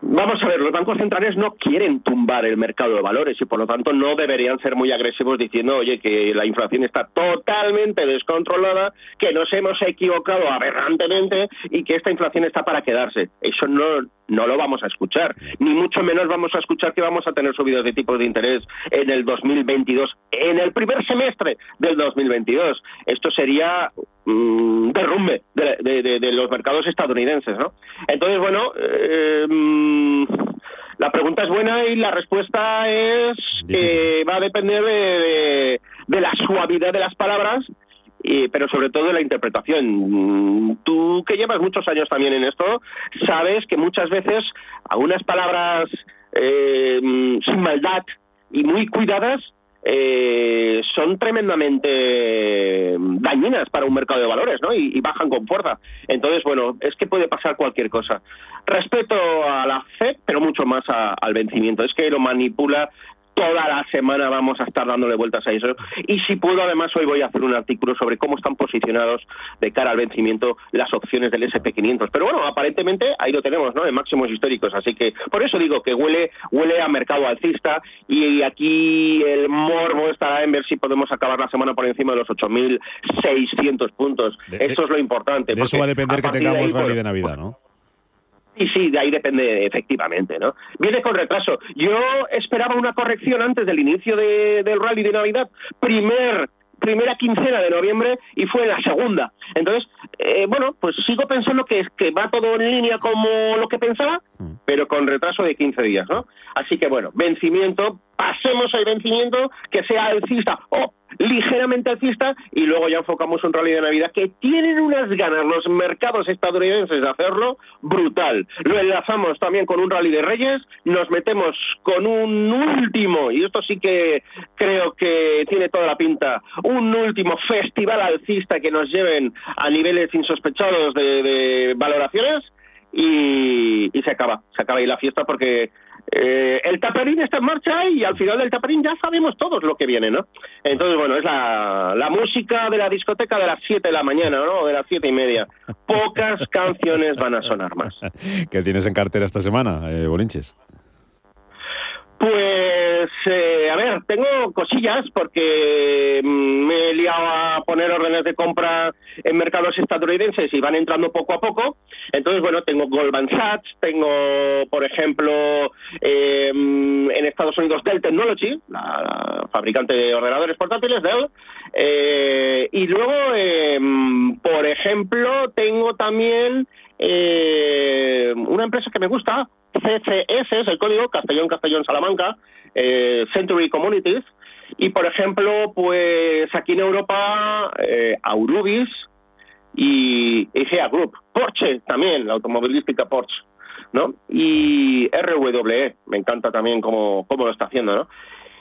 Vamos a ver, los bancos centrales no quieren tumbar el mercado de valores y por lo tanto no deberían ser muy agresivos diciendo, oye, que la inflación está totalmente descontrolada, que nos hemos equivocado aberrantemente y que esta inflación está para quedarse. Eso no, no lo vamos a escuchar, ni mucho menos vamos a escuchar que vamos a tener subidas de tipos de interés en el 2022, en el primer semestre del 2022. Esto sería mm, derrumbe de, los mercados estadounidenses, ¿no? Entonces, bueno, eh, mm, la pregunta es buena y la respuesta es que va a depender de la suavidad de las palabras pero sobre todo de la interpretación. Tú que llevas muchos años también en esto, sabes que muchas veces algunas palabras eh, sin maldad y muy cuidadas eh, son tremendamente dañinas para un mercado de valores, ¿no? Y, bajan con fuerza. Entonces, bueno, es que puede pasar cualquier cosa. Respeto a la FED, pero mucho más al vencimiento. Es que lo manipula toda la semana vamos a estar dándole vueltas a eso. Y si puedo, además, hoy voy a hacer un artículo sobre cómo están posicionados de cara al vencimiento las opciones del SP500. Pero bueno, aparentemente ahí lo tenemos, ¿no? En máximos históricos. Así que por eso digo que huele, huele a mercado alcista y aquí el morbo estará en ver si podemos acabar la semana por encima de los 8.600 puntos. eso es lo importante. De eso va a depender que tengamos rally de Navidad, ¿no? Sí, sí, de ahí depende efectivamente, ¿no? Viene con retraso. Yo esperaba una corrección antes del inicio de, del rally de Navidad. Primer primera quincena de noviembre y fue la segunda. Entonces, eh, bueno, pues sigo pensando que, que va todo en línea como lo que pensaba, mm. pero con retraso de 15 días, ¿no? Así que bueno, vencimiento, pasemos al vencimiento, que sea alcista o ligeramente alcista y luego ya enfocamos un rally de Navidad que tienen unas ganas los mercados estadounidenses de hacerlo brutal. Lo enlazamos también con un rally de Reyes, nos metemos con un último, y esto sí que creo que tiene toda la pinta, un último festival alcista que nos lleven a niveles insospechados de, valoraciones y, y se acaba, se acaba ahí la fiesta porque eh, el taperín está en marcha y al final del taperín ya sabemos todos lo que viene, ¿no? Entonces, bueno, es la, la música de la discoteca de las 7 de la mañana, ¿no? De las siete y media. Pocas [laughs] canciones van a sonar más. ¿Qué tienes en cartera esta semana, eh, Bolinches? Pues, eh, a ver, tengo cosillas porque mm, me he liado a poner órdenes de compra en mercados estadounidenses y van entrando poco a poco. Entonces, bueno, tengo Goldman Sachs, tengo, por ejemplo, eh, en Estados Unidos Dell Technology, la, fabricante de ordenadores portátiles, Dell. Eh, y luego, por ejemplo, tengo también una empresa que me gusta, CCS es el código, Castellón, Castellón, Salamanca, eh, Century Communities, y por ejemplo, pues aquí en Europa, eh, Aurubis y EGEA Group, Porsche también, la automovilística Porsche, ¿no? Y RWE, me encanta también cómo, cómo lo está haciendo, ¿no?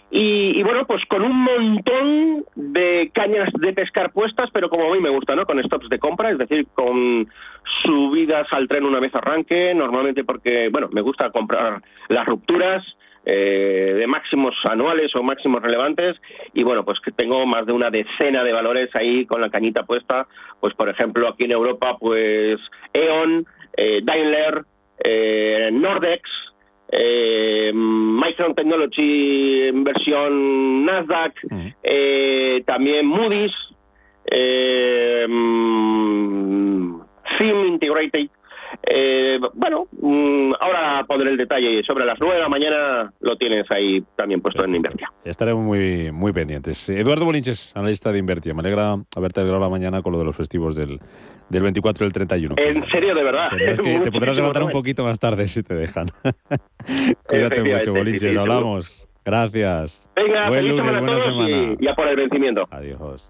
Y, bueno, pues con un montón de cañas de pescar puestas, pero como a mí me gusta, ¿no? Con stops de compra, es decir, con subidas al tren una vez arranque, normalmente porque, bueno, me gusta comprar las rupturas, eh, de máximos anuales o máximos relevantes y bueno pues que tengo más de una decena de valores ahí con la cañita puesta pues por ejemplo aquí en Europa pues E.ON, eh, Daimler, eh, Nordex eh, Micron Technology versión Nasdaq, eh, también Moody's, eh, Sim Integrated. Eh, bueno, mm, ahora pondré el detalle sobre las 9 de la mañana lo tienes ahí también puesto en Invertia. Estaremos muy, muy pendientes. Eduardo Bolinches, analista de Invertia. Me alegra haberte alegrado la mañana con lo de los festivos del, del 24 y el 31. En serio, de verdad. [laughs] te podrás levantar un poquito más tarde si te dejan. [laughs] Cuídate mucho, Bolinches. Hablamos. Gracias. Venga, Buen lunes, buena semana. Y ya por el vencimiento. Adiós.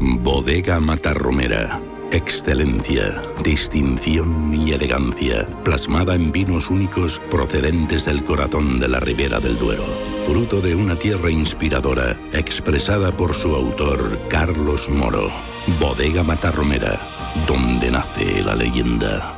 Bodega Matarromera. Excelencia, distinción y elegancia, plasmada en vinos únicos procedentes del corazón de la Ribera del Duero. Fruto de una tierra inspiradora, expresada por su autor Carlos Moro. Bodega Matarromera, donde nace la leyenda.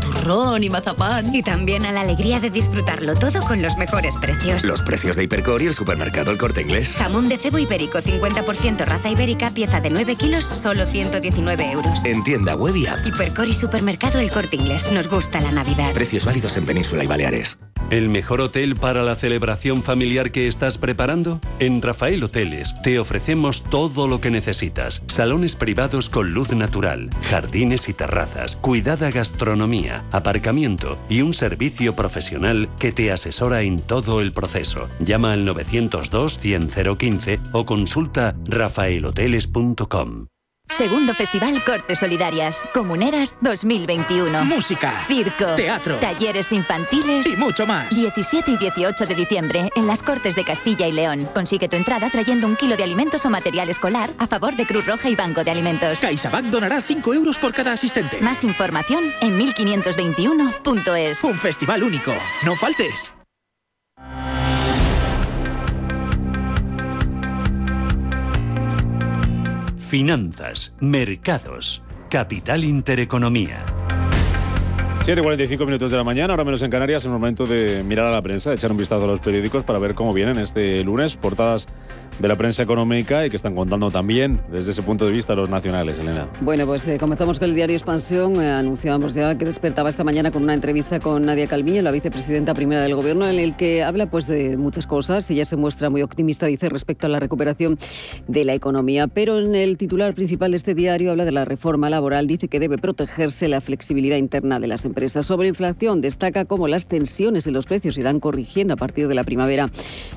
Turrón y mazapán. Y también a la alegría de disfrutarlo todo con los mejores precios. Los precios de Hipercor y el supermercado El Corte Inglés. Jamón de cebo ibérico 50% raza ibérica, pieza de 9 kilos, solo 119 euros. En tienda web y app. Hipercor y supermercado El Corte Inglés. Nos gusta la Navidad. Precios válidos en Península y Baleares. ¿El mejor hotel para la celebración familiar que estás preparando? En Rafael Hoteles te ofrecemos todo lo que necesitas. Salones privados con luz natural, jardines y terrazas, cuidada gastronomía, aparcamiento y un servicio profesional que te asesora en todo el proceso. Llama al 902 100 015 o consulta rafaelhoteles.com. Segundo Festival Cortes Solidarias. Comuneras 2021. Música. Circo. Teatro. Talleres infantiles. Y mucho más. 17 y 18 de diciembre en las Cortes de Castilla y León. Consigue tu entrada trayendo un kilo de alimentos o material escolar a favor de Cruz Roja y Banco de Alimentos. CaixaBank donará 5 euros por cada asistente. Más información en 1521.es. Un festival único. No faltes. Finanzas, mercados, capital intereconomía. 7.45 minutos de la mañana, ahora menos en Canarias, es el momento de mirar a la prensa, de echar un vistazo a los periódicos para ver cómo vienen este lunes, portadas de la prensa económica y que están contando también desde ese punto de vista los nacionales, Elena. Bueno, pues eh, comenzamos con el diario Expansión. Eh, anunciábamos ya que despertaba esta mañana con una entrevista con Nadia Calviño, la vicepresidenta primera del Gobierno, en el que habla pues de muchas cosas. Ella se muestra muy optimista, dice, respecto a la recuperación de la economía. Pero en el titular principal de este diario habla de la reforma laboral. Dice que debe protegerse la flexibilidad interna de las empresas. Sobre inflación, destaca cómo las tensiones en los precios irán corrigiendo a partir de la primavera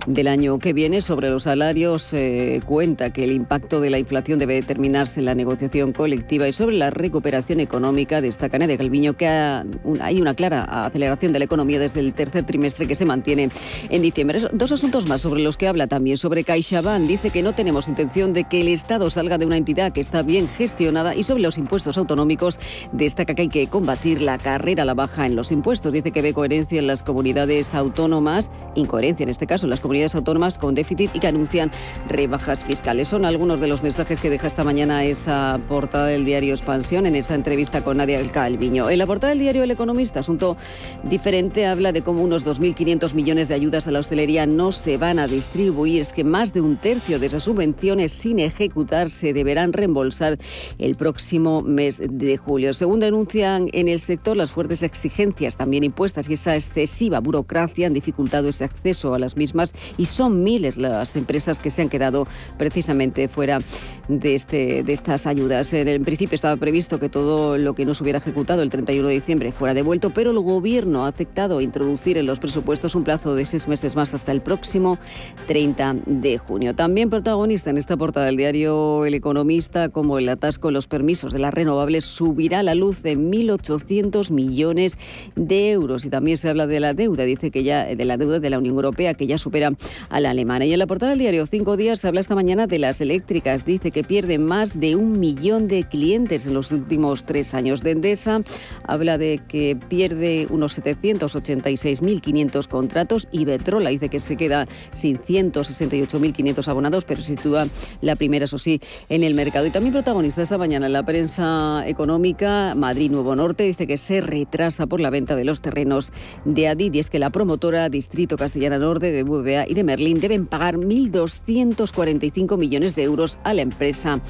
del año que viene. Sobre los salarios, se cuenta que el impacto de la inflación debe determinarse en la negociación colectiva y sobre la recuperación económica destaca de Calviño que hay una clara aceleración de la economía desde el tercer trimestre que se mantiene en diciembre. Dos asuntos más sobre los que habla también. Sobre CaixaBank dice que no tenemos intención de que el Estado salga de una entidad que está bien gestionada y sobre los impuestos autonómicos destaca que hay que combatir la carrera a la baja en los impuestos. Dice que ve coherencia en las comunidades autónomas, incoherencia en este caso en las comunidades autónomas con déficit y que anuncian rebajas fiscales. Son algunos de los mensajes que deja esta mañana esa portada del diario Expansión en esa entrevista con Nadia Calviño. En la portada del diario El Economista, asunto diferente, habla de cómo unos 2.500 millones de ayudas a la hostelería no se van a distribuir. Es que más de un tercio de esas subvenciones sin ejecutar se deberán reembolsar el próximo mes de julio. Según denuncian en el sector, las fuertes exigencias también impuestas y esa excesiva burocracia han dificultado ese acceso a las mismas y son miles las empresas que se han quedado precisamente fuera de, este, de estas ayudas. En el principio estaba previsto que todo lo que no se hubiera ejecutado el 31 de diciembre fuera devuelto, pero el Gobierno ha aceptado introducir en los presupuestos un plazo de seis meses más hasta el próximo 30 de junio. También protagonista en esta portada del diario El Economista, como el atasco en los permisos de las renovables subirá la luz de 1.800 millones de euros. Y también se habla de la deuda, dice que ya de la deuda de la Unión Europea, que ya supera a la alemana. Y en la portada del diario Cinco Días habla esta mañana de las eléctricas. Dice que pierden más de un millón de clientes en los últimos tres años. De Endesa habla de que pierde unos 786.500 contratos y Betrola dice que se queda sin 168.500 abonados, pero sitúa la primera, eso sí, en el mercado. Y también protagonista esta mañana en la prensa económica, Madrid Nuevo Norte dice que se retrasa por la venta de los terrenos de Adid. Y es que la promotora Distrito Castellana Norte de BBA y de Merlín deben pagar 1.245 millones de euros a la empresa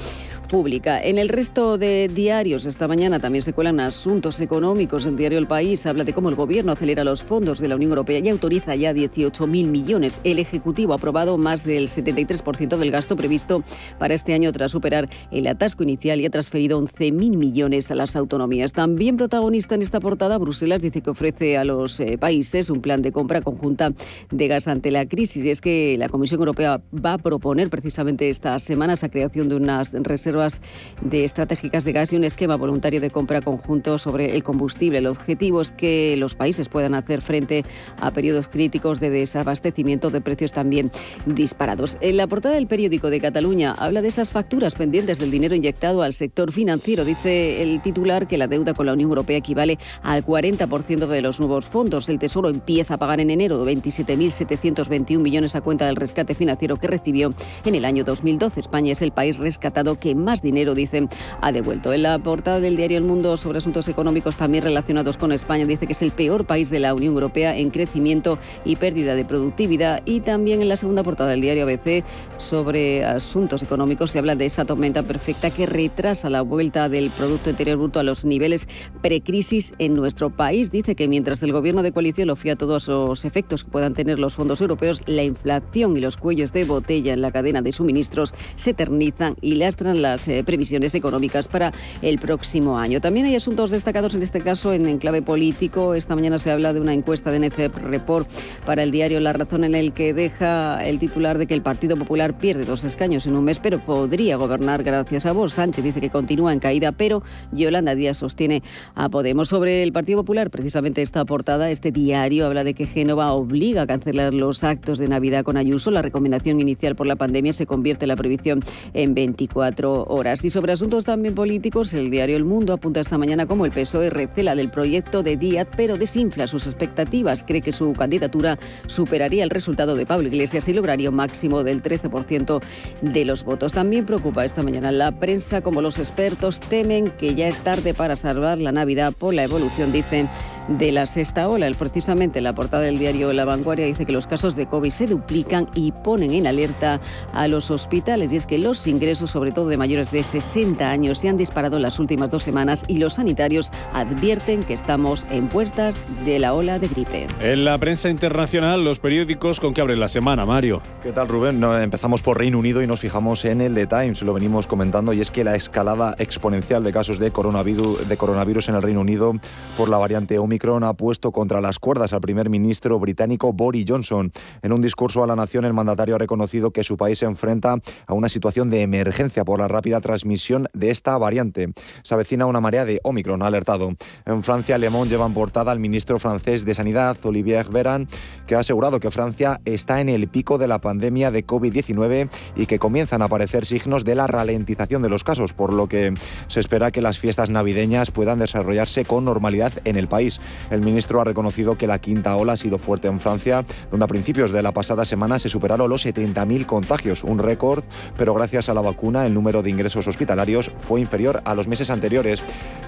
pública. En el resto de diarios esta mañana también se cuelan asuntos económicos. El diario El País habla de cómo el gobierno acelera los fondos de la Unión Europea y autoriza ya 18.000 millones. El Ejecutivo ha aprobado más del 73% del gasto previsto para este año tras superar el atasco inicial y ha transferido 11.000 millones a las autonomías. También protagonista en esta portada, Bruselas dice que ofrece a los eh, países un plan de compra conjunta de gas ante la crisis. Y es que la Comisión Europea va a proponer precisamente esta semana esa creación de unas reservas de estratégicas de gas y un esquema voluntario de compra conjunto sobre el combustible. El objetivo es que los países puedan hacer frente a periodos críticos de desabastecimiento de precios también disparados. En la portada del periódico de Cataluña habla de esas facturas pendientes del dinero inyectado al sector financiero. Dice el titular que la deuda con la Unión Europea equivale al 40% de los nuevos fondos. El Tesoro empieza a pagar en enero 27.721 millones a cuenta del rescate financiero que recibió en el año 2012. España es el país rescatado que más dinero, dicen, ha devuelto. En la portada del diario El Mundo sobre asuntos económicos también relacionados con España dice que es el peor país de la Unión Europea en crecimiento y pérdida de productividad. Y también en la segunda portada del diario ABC sobre asuntos económicos se habla de esa tormenta perfecta que retrasa la vuelta del Producto Interior Bruto a los niveles precrisis en nuestro país. Dice que mientras el gobierno de coalición lo fía todos los efectos que puedan tener los fondos europeos, la inflación y los cuellos de botella en la cadena de suministros se eternizan y lastran las eh, previsiones económicas para el próximo año. También hay asuntos destacados en este caso en enclave político. Esta mañana se habla de una encuesta de NCEP Report para el diario La Razón en el que deja el titular de que el Partido Popular pierde dos escaños en un mes, pero podría gobernar gracias a vos. Sánchez dice que continúa en caída, pero Yolanda Díaz sostiene a Podemos. Sobre el Partido Popular, precisamente esta portada, este diario habla de que Génova obliga a cancelar los actos de Navidad con Ayuso. La recomendación inicial por la pandemia se convierte la prohibición en 24 horas. Y sobre asuntos también políticos, el diario El Mundo apunta esta mañana como el PSOE recela del proyecto de Díaz, pero desinfla sus expectativas. Cree que su candidatura superaría el resultado de Pablo Iglesias y lograría un máximo del 13% de los votos. También preocupa esta mañana la prensa, como los expertos temen que ya es tarde para salvar la Navidad por la evolución, dicen, de la sexta ola. El, precisamente la portada del diario La Vanguardia dice que los casos de COVID se duplican y ponen en alerta a los hospitales. Y es que los ingresos, sobre todo de mayores de 60 años se han disparado en las últimas dos semanas y los sanitarios advierten que estamos en puertas de la ola de gripe. En la prensa internacional, los periódicos con que abren la semana, Mario. ¿Qué tal, Rubén? empezamos por Reino Unido y nos fijamos en el The Times, lo venimos comentando, y es que la escalada exponencial de casos de coronavirus, de coronavirus en el Reino Unido por la variante Omicron ha puesto contra las cuerdas al primer ministro británico Boris Johnson. En un discurso a la nación, el mandatario ha reconocido que su país se enfrenta a una situación de emergencia por la rápida transmisión de esta variante. Se avecina una marea de Omicron, alertado. En Francia, Le Monde lleva en portada al ministro francés de Sanidad, Olivier Véran, que ha asegurado que Francia está en el pico de la pandemia de COVID-19 y que comienzan a aparecer signos de la ralentización de los casos, por lo que se espera que las fiestas navideñas puedan desarrollarse con normalidad en el país. El ministro ha reconocido que la quinta ola ha sido fuerte en Francia, donde a principios de la pasada semana se superaron los 70.000 contagios, un récord, pero gracias a la vacuna el número de ingresos hospitalarios fue inferior a los meses anteriores.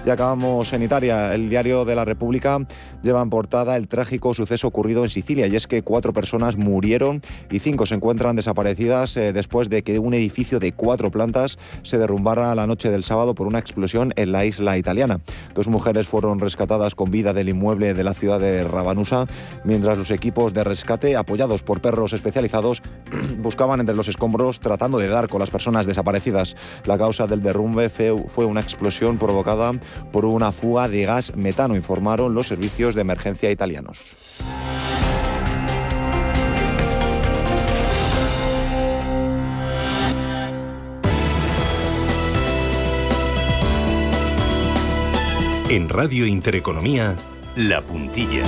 Y acabamos en Italia. El diario de la República lleva en portada el trágico suceso ocurrido en Sicilia y es que cuatro personas murieron y cinco se encuentran desaparecidas eh, después de que un edificio de cuatro plantas se derrumbara la noche del sábado por una explosión en la isla italiana. Dos mujeres fueron rescatadas con vida del inmueble de la ciudad de Rabanusa, mientras los equipos de rescate, apoyados por perros especializados, [clears throat] buscaban entre los escombros tratando de dar con las personas desaparecidas. La causa del derrumbe fue una explosión provocada por una fuga de gas metano, informaron los servicios de emergencia italianos. En Radio Intereconomía, La Puntilla.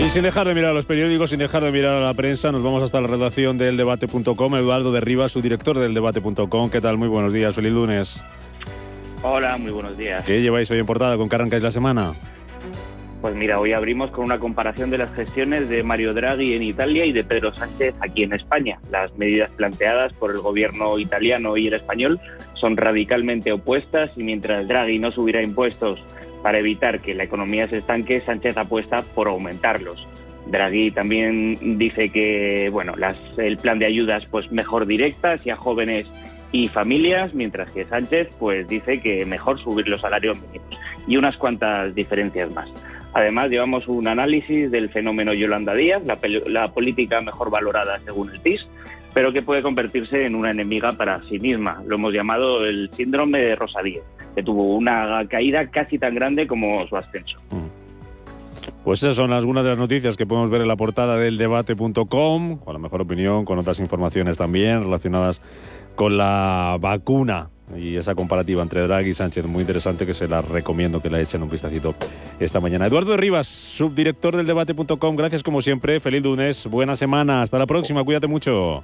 Y sin dejar de mirar a los periódicos, sin dejar de mirar a la prensa, nos vamos hasta la redacción del debate.com. Eduardo de Rivas, su director del debate.com. ¿Qué tal? Muy buenos días, feliz lunes. Hola, muy buenos días. ¿Qué lleváis hoy en portada? ¿Con qué arrancáis la semana? Pues mira, hoy abrimos con una comparación de las gestiones de Mario Draghi en Italia y de Pedro Sánchez aquí en España. Las medidas planteadas por el gobierno italiano y el español son radicalmente opuestas y mientras Draghi no subiera impuestos para evitar que la economía se estanque, Sánchez apuesta por aumentarlos. Draghi también dice que bueno, las, el plan de ayudas pues mejor directas y a jóvenes y familias, mientras que Sánchez pues dice que mejor subir los salarios mínimos y unas cuantas diferencias más. Además, llevamos un análisis del fenómeno Yolanda Díaz, la, la política mejor valorada según el PIS, pero que puede convertirse en una enemiga para sí misma. Lo hemos llamado el síndrome de Rosa Díaz, que tuvo una caída casi tan grande como su ascenso. Pues esas son algunas de las noticias que podemos ver en la portada del debate.com, con la mejor opinión, con otras informaciones también relacionadas con la vacuna y esa comparativa entre Draghi y Sánchez, muy interesante, que se la recomiendo que la echen un vistacito esta mañana. Eduardo Rivas, subdirector del debate.com, gracias como siempre, feliz lunes, buena semana, hasta la próxima, cuídate mucho.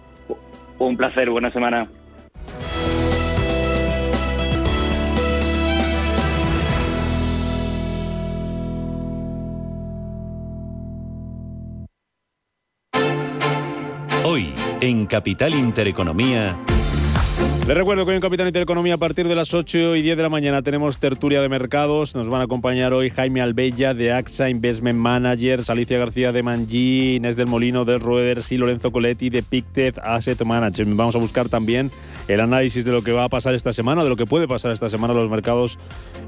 Un placer, buena semana. Hoy, en Capital Intereconomía. Les recuerdo que hoy en Capital Intereconomía a partir de las 8 y 10 de la mañana tenemos tertulia de mercados. Nos van a acompañar hoy Jaime Albella de AXA Investment Managers, Alicia García de Mangi, Inés del Molino de Rueders y Lorenzo Coletti de Pictet Asset Management. Vamos a buscar también el análisis de lo que va a pasar esta semana, de lo que puede pasar esta semana en los mercados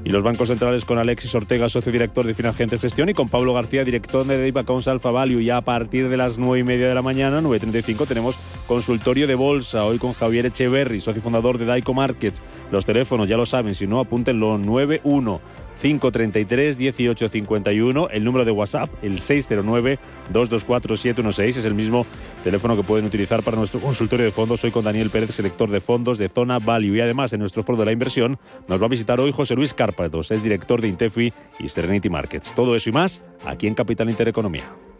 y los bancos centrales con Alexis Ortega, socio director de Financiantes Gestión, y con Pablo García, director de Dave Accounts Alpha Value. Ya a partir de las 9 y media de la mañana, 9.35, tenemos consultorio de bolsa. Hoy con Javier Echeverry, socio fundador de Daico Markets. Los teléfonos ya lo saben, si no, apúntenlo 91 533 1851, el número de WhatsApp, el 609 224 716, es el mismo teléfono que pueden utilizar para nuestro consultorio de fondos. Soy con Daniel Pérez, selector de fondos de Zona Value. Y además, en nuestro foro de la inversión, nos va a visitar hoy José Luis Cárpatos, es director de Intefi y Serenity Markets. Todo eso y más aquí en Capital Intereconomía.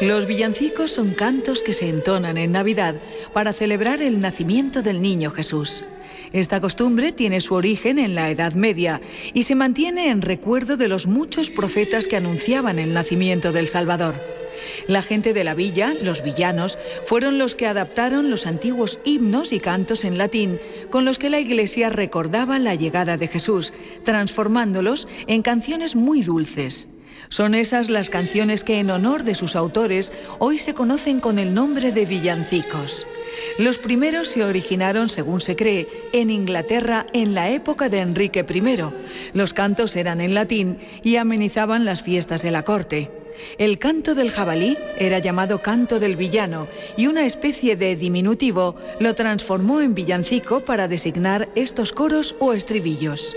Los villancicos son cantos que se entonan en Navidad para celebrar el nacimiento del niño Jesús. Esta costumbre tiene su origen en la Edad Media y se mantiene en recuerdo de los muchos profetas que anunciaban el nacimiento del Salvador. La gente de la villa, los villanos, fueron los que adaptaron los antiguos himnos y cantos en latín con los que la Iglesia recordaba la llegada de Jesús, transformándolos en canciones muy dulces. Son esas las canciones que en honor de sus autores hoy se conocen con el nombre de villancicos. Los primeros se originaron, según se cree, en Inglaterra en la época de Enrique I. Los cantos eran en latín y amenizaban las fiestas de la corte. El canto del jabalí era llamado canto del villano y una especie de diminutivo lo transformó en villancico para designar estos coros o estribillos.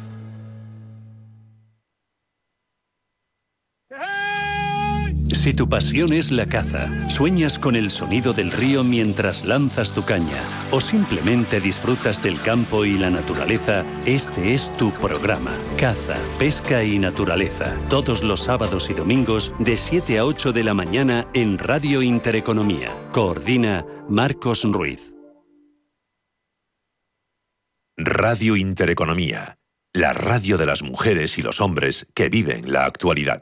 Si tu pasión es la caza, sueñas con el sonido del río mientras lanzas tu caña o simplemente disfrutas del campo y la naturaleza, este es tu programa. Caza, pesca y naturaleza. Todos los sábados y domingos de 7 a 8 de la mañana en Radio Intereconomía. Coordina Marcos Ruiz. Radio Intereconomía, la radio de las mujeres y los hombres que viven la actualidad.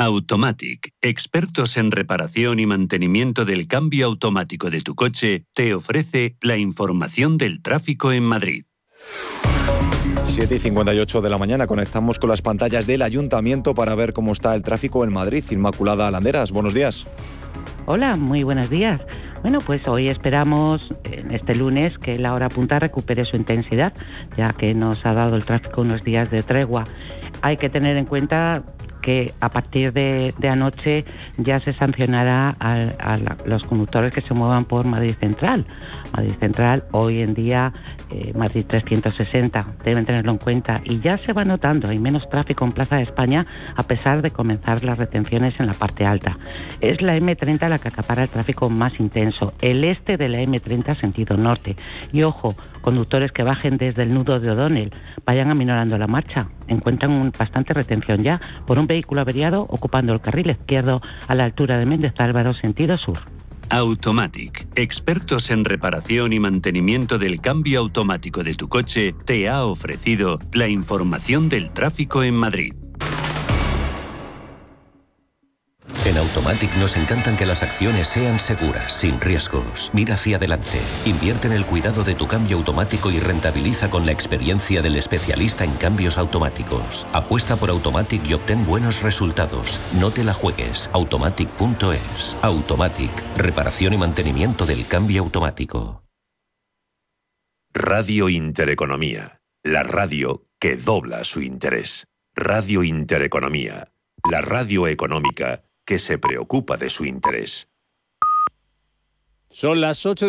Automatic, expertos en reparación y mantenimiento del cambio automático de tu coche, te ofrece la información del tráfico en Madrid. 7 y 58 de la mañana conectamos con las pantallas del ayuntamiento para ver cómo está el tráfico en Madrid. Inmaculada Alanderas, buenos días. Hola, muy buenos días. Bueno, pues hoy esperamos en este lunes que la hora punta recupere su intensidad, ya que nos ha dado el tráfico unos días de tregua. Hay que tener en cuenta que a partir de, anoche ya se sancionará a, los conductores que se muevan por Madrid Central. Madrid Central hoy en día eh, Madrid 360, deben tenerlo en cuenta y ya se va notando, hay menos tráfico en Plaza de España a pesar de comenzar las retenciones en la parte alta. Es la M30 la que acapara el tráfico más intenso, el este de la M30 sentido norte. Y ojo, conductores que bajen desde el nudo de O'Donnell, vayan aminorando la marcha, encuentran bastante retención ya por un vehículo averiado ocupando el carril izquierdo a la altura de Méndez Álvaro, sentido sur. Automatic, expertos en reparación y mantenimiento del cambio automático de tu coche, te ha ofrecido la información del tráfico en Madrid. En Automatic nos encantan que las acciones sean seguras, sin riesgos. Mira hacia adelante. Invierte en el cuidado de tu cambio automático y rentabiliza con la experiencia del especialista en cambios automáticos. Apuesta por Automatic y obtén buenos resultados. No te la juegues. Automatic.es. Automatic. Reparación y mantenimiento del cambio automático. Radio Intereconomía. La radio que dobla su interés. Radio Intereconomía. La radio económica que se preocupa de su interés. Son las 8 de la